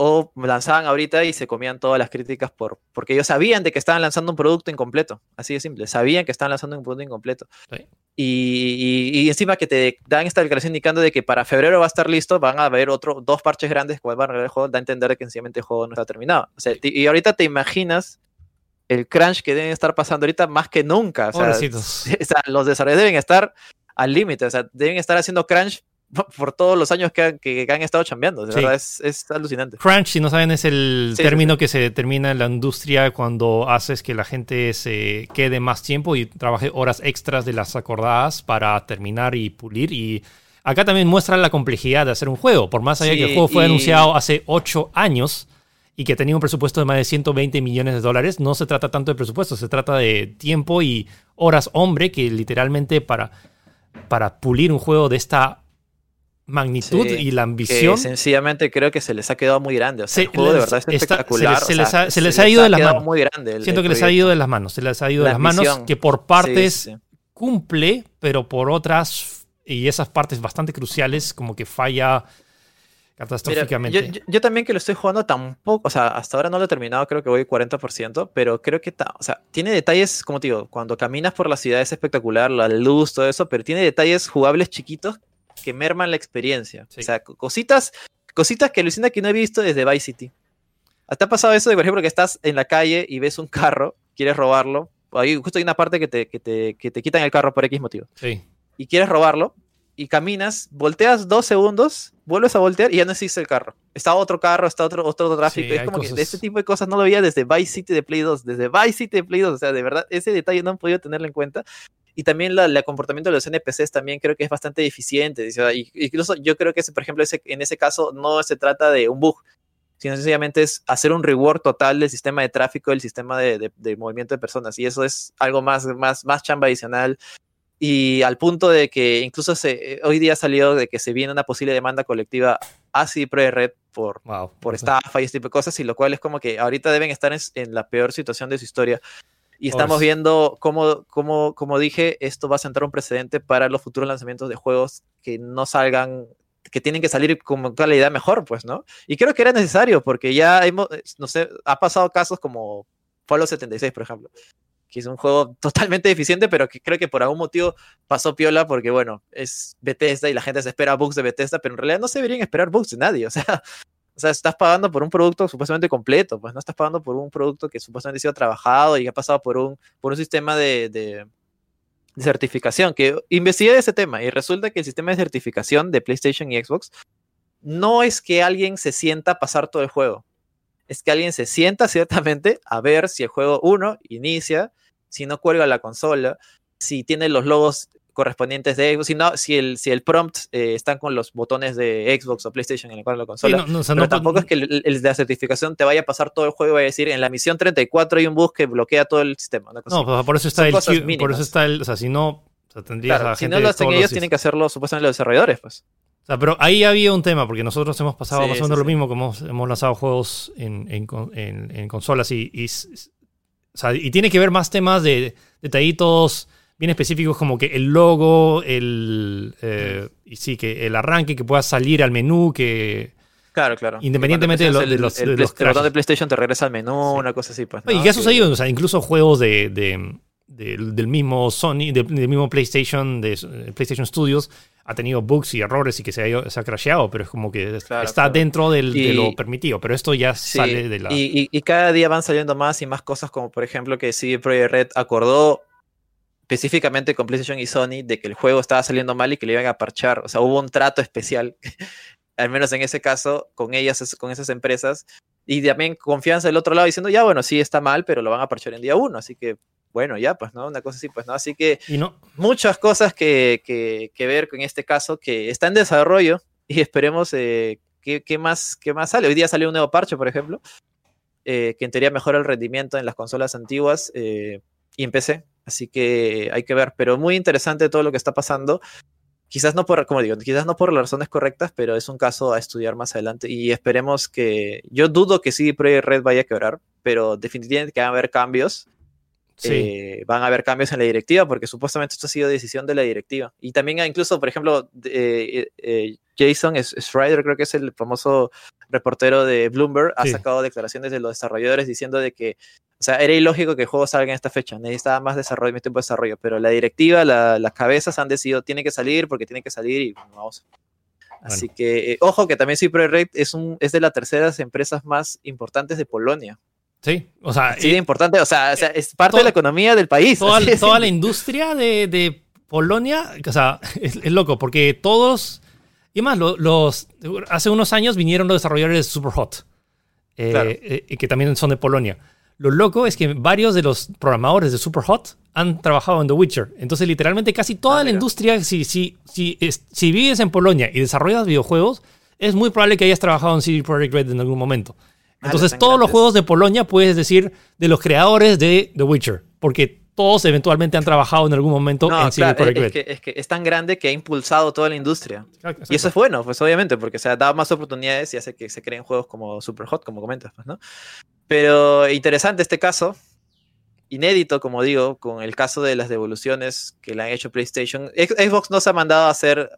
B: o lanzaban ahorita y se comían todas las críticas por, porque ellos sabían de que estaban lanzando un producto incompleto, así de simple, sabían que estaban lanzando un producto incompleto.
A: Sí.
B: Y, y- y encima que te dan esta declaración indicando de que para febrero va a estar listo, van a haber otro, dos parches grandes que van a arreglar el juego, da a entender de que sencillamente el juego no está terminado. O sea, y ahorita te imaginas el crunch que deben estar pasando ahorita más que nunca. O sea, o sea, los desarrolladores deben estar al límite, o sea, deben estar haciendo crunch por todos los años que han, que- que han estado chambeando. De
A: Sí.
B: verdad, es, es alucinante.
A: Crunch, si no saben, es el
B: Sí, sí,
A: término que se determina en la industria cuando haces que la gente se quede más tiempo y trabaje horas extras de las acordadas para terminar y pulir. Y acá también muestra la complejidad de hacer un juego. Por más allá que el juego fue
B: y-
A: anunciado hace 8 años y que tenía un presupuesto de más de 120 millones de dólares, no se trata tanto de presupuesto, se trata de tiempo y horas hombre que literalmente para, para pulir un juego de esta magnitud
B: Sí,
A: y la
B: Que
A: ambición.
B: sencillamente creo que se les ha quedado muy grande. O sea,
A: Se
B: el juego de verdad es
A: está- se
B: espectacular.
A: se les ha- se les ha ido de las manos.
B: muy grande. el-
A: Siento
B: el
A: que les ha ido de las manos, se les ha ido de
B: La
A: las manos, que por partes
B: sí, sí.
A: cumple, pero por otras, y esas partes bastante cruciales, como que falla
B: Mira,
A: catastróficamente.
B: yo, yo- yo también que lo estoy jugando tampoco, o sea, hasta ahora no lo he terminado, creo que voy 40%, pero creo que, ta- o sea, tiene detalles, como te digo, cuando caminas por la ciudad es espectacular, la luz, todo eso, pero tiene detalles jugables chiquitos que merman la experiencia.
A: Sí.
B: O sea, co- cositas, cositas que alucina que no he visto desde Vice City. ¿Te ha pasado eso de, por ejemplo, que estás en la calle y ves un carro, quieres robarlo? Ahí justo hay una parte que te, que te, que te quitan el carro por X motivo
A: Sí.
B: y quieres robarlo y caminas, volteas dos segundos, vuelves a voltear y ya no existe el carro. Está otro carro, está otro, otro tráfico.
A: Sí,
B: es como que
A: cosas-
B: de este tipo de cosas no lo veía desde Vice City de Play 2, desde Vice City de Play 2. O sea, de verdad, ese detalle no han podido tenerlo en cuenta. Y también la- el comportamiento de los NPCs también creo que es bastante deficiente. o sea, y- incluso yo creo que, ese, por ejemplo, ese, en ese caso no se trata de un bug, sino sencillamente es hacer un reward total del sistema de tráfico, del sistema de, de- de movimiento de personas. Y eso es algo más, más, más chamba adicional. Y al punto de que incluso se, eh, hoy día ha salido de que se viene una posible demanda colectiva a CD Projekt Red por,
A: Wow.
B: por estafa y este tipo de cosas, y lo cual es como que ahorita deben estar en, en la peor situación de su historia. Y estamos
A: Pobres.
B: viendo cómo, cómo, como dije, esto va a sentar un precedente para los futuros lanzamientos de juegos que no salgan, que tienen que salir con calidad mejor, pues, ¿no? Y creo que era necesario, porque ya hemos, no sé, ha pasado casos como Fallout 76, por ejemplo, que es un juego totalmente deficiente, pero que creo que por algún motivo pasó piola, porque bueno, es Bethesda y la gente se espera bugs de Bethesda, pero en realidad no se deberían esperar bugs de nadie, o sea, o sea, estás pagando por un producto supuestamente completo, pues no estás pagando por un producto que supuestamente ha sido trabajado y ha pasado por un, por un sistema de, de, certificación, que investigué ese tema y resulta que el sistema de certificación de PlayStation y Xbox no es que alguien se sienta a pasar todo el juego, es que alguien se sienta ciertamente a ver si el juego, uno, inicia, si no cuelga la consola, si tiene los logos correspondientes de Xbox, si, no, si, el, si el prompt eh, están con los botones de Xbox o PlayStation en el cual la
A: Sí,
B: consola.
A: no, no, o sea,
B: Pero
A: no-
B: tampoco es que el, el de la certificación te vaya a pasar todo el juego y vaya a decir en la misión 34 hay un bug que bloquea todo el sistema.
A: No, pues, por eso está
B: Son
A: el por eso está el, o sea, si no, o sea, tendrías
B: Claro,
A: a
B: si
A: gente
B: no lo hacen ellos,
A: los
B: tienen que hacerlo supuestamente los desarrolladores, pues.
A: O sea, pero ahí había un tema, porque nosotros hemos pasado
B: Sí,
A: más o
B: sí,
A: menos lo
B: sí.
A: mismo, como hemos, hemos lanzado juegos en, en con- en- en consolas y, y O sea, y tiene que ver más temas de detallitos bien específicos como que el logo, el, eh, y sí, que el arranque, que pueda salir al menú, que...
B: Claro, claro.
A: Independientemente de, lo- de los,
B: el,
A: de los
B: el botón de. PlayStation te regresa al menú, una cosa así, pues.
A: ¿Y
B: ¿no?
A: qué ha sucedido? O sea, incluso juegos de, de- del- del mismo Sony, del, del mismo PlayStation, de eh, PlayStation Studios, ha tenido bugs y errores y que se ha, se ha crasheado, pero es como que
B: Claro,
A: está
B: claro.
A: dentro del- de
B: Y-
A: lo permitido. Pero esto ya
B: Sí,
A: sale de la.
B: y, y- y cada día van saliendo más y más cosas, como por ejemplo que CD Projekt Red acordó específicamente con PlayStation y Sony de que el juego estaba saliendo mal y que le iban a parchar. O sea, hubo un trato especial, al menos en ese caso, con ellas, con esas empresas. Y también confianza del otro lado diciendo, ya, bueno, sí está mal, pero lo van a parchar en día uno. Así que, bueno, ya, pues, ¿no? Una cosa así, pues, ¿no? Así que
A: y no,
B: muchas cosas que, que- que ver con este caso que está en desarrollo y esperemos eh, qué, qué más, qué más sale. Hoy día salió un nuevo parche, por ejemplo, eh, que en teoría mejora el rendimiento en las consolas antiguas eh, y en PC. Así que hay que ver, pero muy interesante todo lo que está pasando. Quizás no por, como digo, quizás no por las razones correctas, pero es un caso a estudiar más adelante y esperemos que, yo dudo que CD Projekt Red vaya a quebrar, pero definitivamente que van a haber cambios
A: sí.
B: eh, van a haber cambios en la directiva, porque supuestamente esto ha sido decisión de la directiva. Y también hay incluso, por ejemplo, eh, eh, Jason S- Schreier, creo que es el famoso reportero de Bloomberg, ha
A: Sí.
B: sacado declaraciones de los desarrolladores diciendo de que, o sea, era ilógico que el juego salga en esta fecha, necesitaba más desarrollo, más tiempo de desarrollo, pero la directiva, la- las cabezas han decidido, tiene que salir porque tiene que salir y bueno, vamos. Así que, eh, ojo que también Cyber Red es, un, es de las terceras empresas más importantes de Polonia.
A: Sí, o sea,
B: Sí,
A: eh,
B: importante, o sea, o sea, es parte
A: toda-
B: de la economía del país.
A: toda,
B: es.
A: toda la industria de, de Polonia, o sea, es, es loco, porque todos, y más, lo- los, hace unos años vinieron los desarrolladores de Superhot, eh,
B: Claro.
A: eh, que también son de Polonia. Lo loco es que varios de los programadores de Superhot han trabajado en The Witcher. Entonces, literalmente, casi toda
B: Ah,
A: la industria, si, si, si, es- si vives en Polonia y desarrollas videojuegos, es muy probable que hayas trabajado en CD Projekt Red en algún momento.
B: Ah,
A: Entonces, todos los juegos de Polonia puedes decir de los creadores de The Witcher, porque todos eventualmente han trabajado en algún momento
B: No,
A: en CD
B: claro, es, que, es que es tan grande que ha impulsado toda la industria.
A: Exacto.
B: Y eso es bueno, pues obviamente, porque se ha dado más oportunidades y hace que se creen juegos como Superhot, como comentas, pues, ¿no? Pero interesante este caso, inédito, como digo, con el caso de las devoluciones que le han hecho PlayStation. Xbox no se ha mandado a hacer,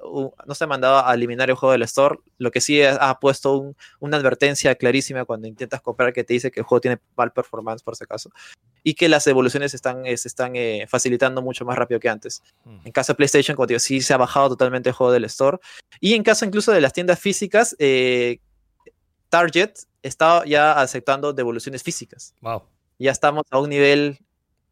B: no se ha mandado a eliminar el juego del store, lo que sí ha puesto un- una advertencia clarísima cuando intentas comprar que te dice que el juego tiene mal performance, por si acaso, y que las devoluciones están, eh, se están eh, facilitando mucho más rápido que antes. En caso de PlayStation, como te digo, sí se ha bajado totalmente el juego del store. Y en caso incluso de las tiendas físicas, eh, Target está ya aceptando devoluciones físicas.
A: Wow.
B: Ya estamos a un nivel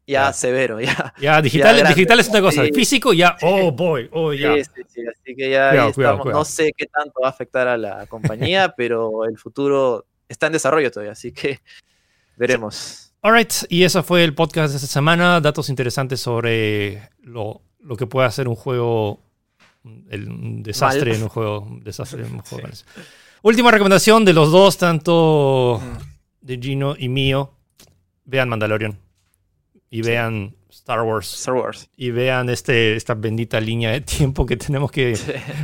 B: ya
A: Ya.
B: severo. Ya.
A: Ya, digital,
B: grande.
A: digital es otra cosa.
B: Sí.
A: Físico, ya, oh boy, oh ya.
B: Sí, sí, sí, Así que ya
A: Cuidado, cuidado, cuidado.
B: No sé qué tanto va a afectar a la compañía, pero el futuro está en desarrollo todavía, así que veremos.
A: Alright, y eso fue el podcast de esta semana. Datos interesantes sobre lo, lo que puede hacer un juego, el un desastre
B: Mal.
A: en un juego. un desastre en un juego. Última recomendación de los dos, tanto de Gino y mío. Vean Mandalorian. Y vean Star Wars.
B: Star Wars.
A: Y vean este, esta bendita línea de tiempo que tenemos que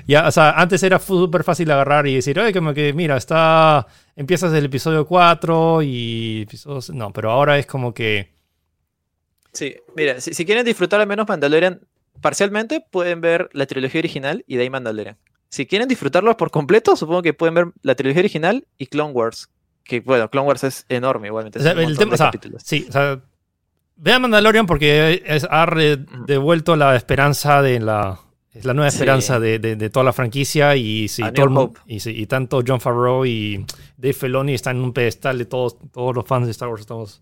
A: Ya, o sea, antes era súper fácil agarrar y decir, oye, como que mira, está. Empiezas el episodio 4 y episodios. No, pero ahora es como que.
B: Sí, mira, si, si quieren disfrutar al menos Mandalorian parcialmente, pueden ver la trilogía original y de ahí Mandalorian. Si quieren disfrutarlo por completo, supongo que pueden ver la trilogía original y Clone Wars. Que bueno, Clone Wars es enorme igualmente.
A: o sea, el tema,
B: de
A: o sea, sí, o sea, vean Mandalorian porque es- ha devuelto la esperanza de la. Es la nueva
B: Sí.
A: esperanza de, de- de toda la franquicia y, sí, todo y, sí, y tanto John Favreau y Dave Filoni están en un pedestal de todos, todos los fans de Star Wars. Estamos,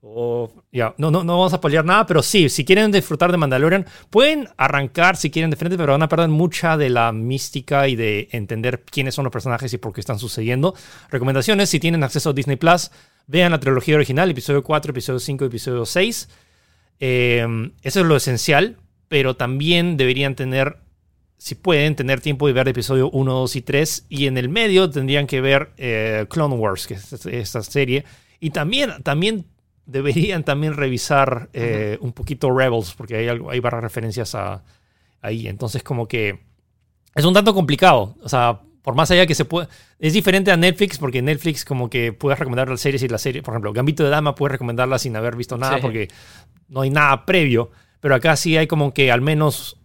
A: oh, ya, no, no, no vamos a pelear nada, pero sí, si quieren disfrutar de Mandalorian, pueden arrancar si quieren de frente, pero van a perder mucha de la mística y de entender quiénes son los personajes y por qué están sucediendo. Recomendaciones, si tienen acceso a Disney Plus, vean la trilogía original, episodio 4, episodio 5, episodio 6. Eh, eso es lo esencial, pero también deberían tener, si pueden, tener tiempo de ver episodio 1, 2 y 3. Y en el medio tendrían que ver eh, Clone Wars, que es esta serie. Y también, también deberían también revisar eh, un poquito Rebels, porque hay, algo, hay varias referencias a, ahí. Entonces, como que es un tanto complicado. O sea, por más allá que se puede. Es diferente a Netflix, porque Netflix, como que puedes recomendar las series y las series. Por ejemplo, Gambito de Dama puedes recomendarla sin haber visto nada,
B: Sí.
A: porque no hay nada previo. Pero acá sí hay como que al menos.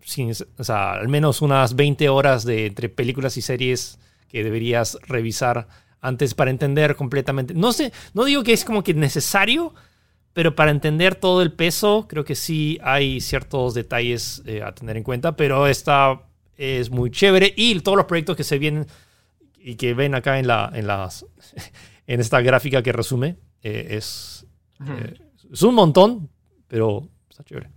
A: sin- o sea, al menos unas 20 horas de entre películas y series que deberías revisar antes para entender completamente. No sé, no digo que es como que necesario, pero para entender todo el peso, creo que sí hay ciertos detalles eh, a tener en cuenta. Pero esta es muy chévere y todos los proyectos que se vienen y que ven acá en, la, en, las, en esta gráfica que resume eh, es, eh, es un montón, pero está chévere.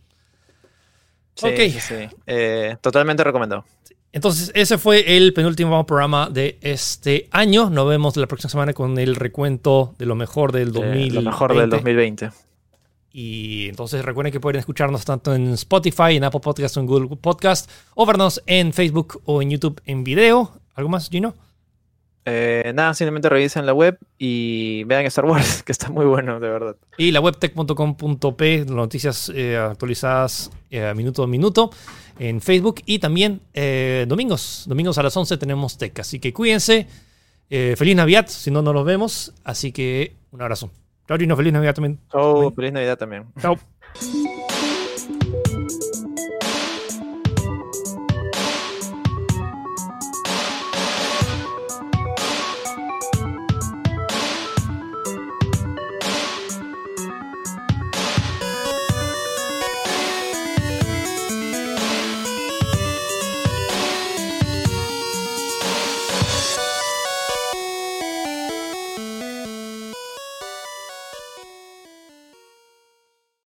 B: Sí,
A: Ok.
B: sí, sí. Eh, totalmente recomendado.
A: Entonces, ese fue el penúltimo programa de este año. Nos vemos la próxima semana con el recuento de lo mejor del
B: Eh,
A: 2020.
B: lo mejor del 2020.
A: Y entonces recuerden que pueden escucharnos tanto en Spotify, en Apple Podcasts o en Google Podcast, o vernos en Facebook o en YouTube en video. ¿Algo más, Gino?
B: Eh, nada, simplemente revisen la web y vean Star Wars, que está muy bueno, de verdad.
A: Y la web tech.com.p, noticias eh, actualizadas eh, minuto a minuto en Facebook. Y también eh, domingos, domingos a las 11 tenemos tech. Así que cuídense. Eh, feliz Navidad, si no, no nos vemos. Así que un abrazo. Chao, Gino, feliz Navidad también.
B: Chau, feliz Navidad también.
A: Chao.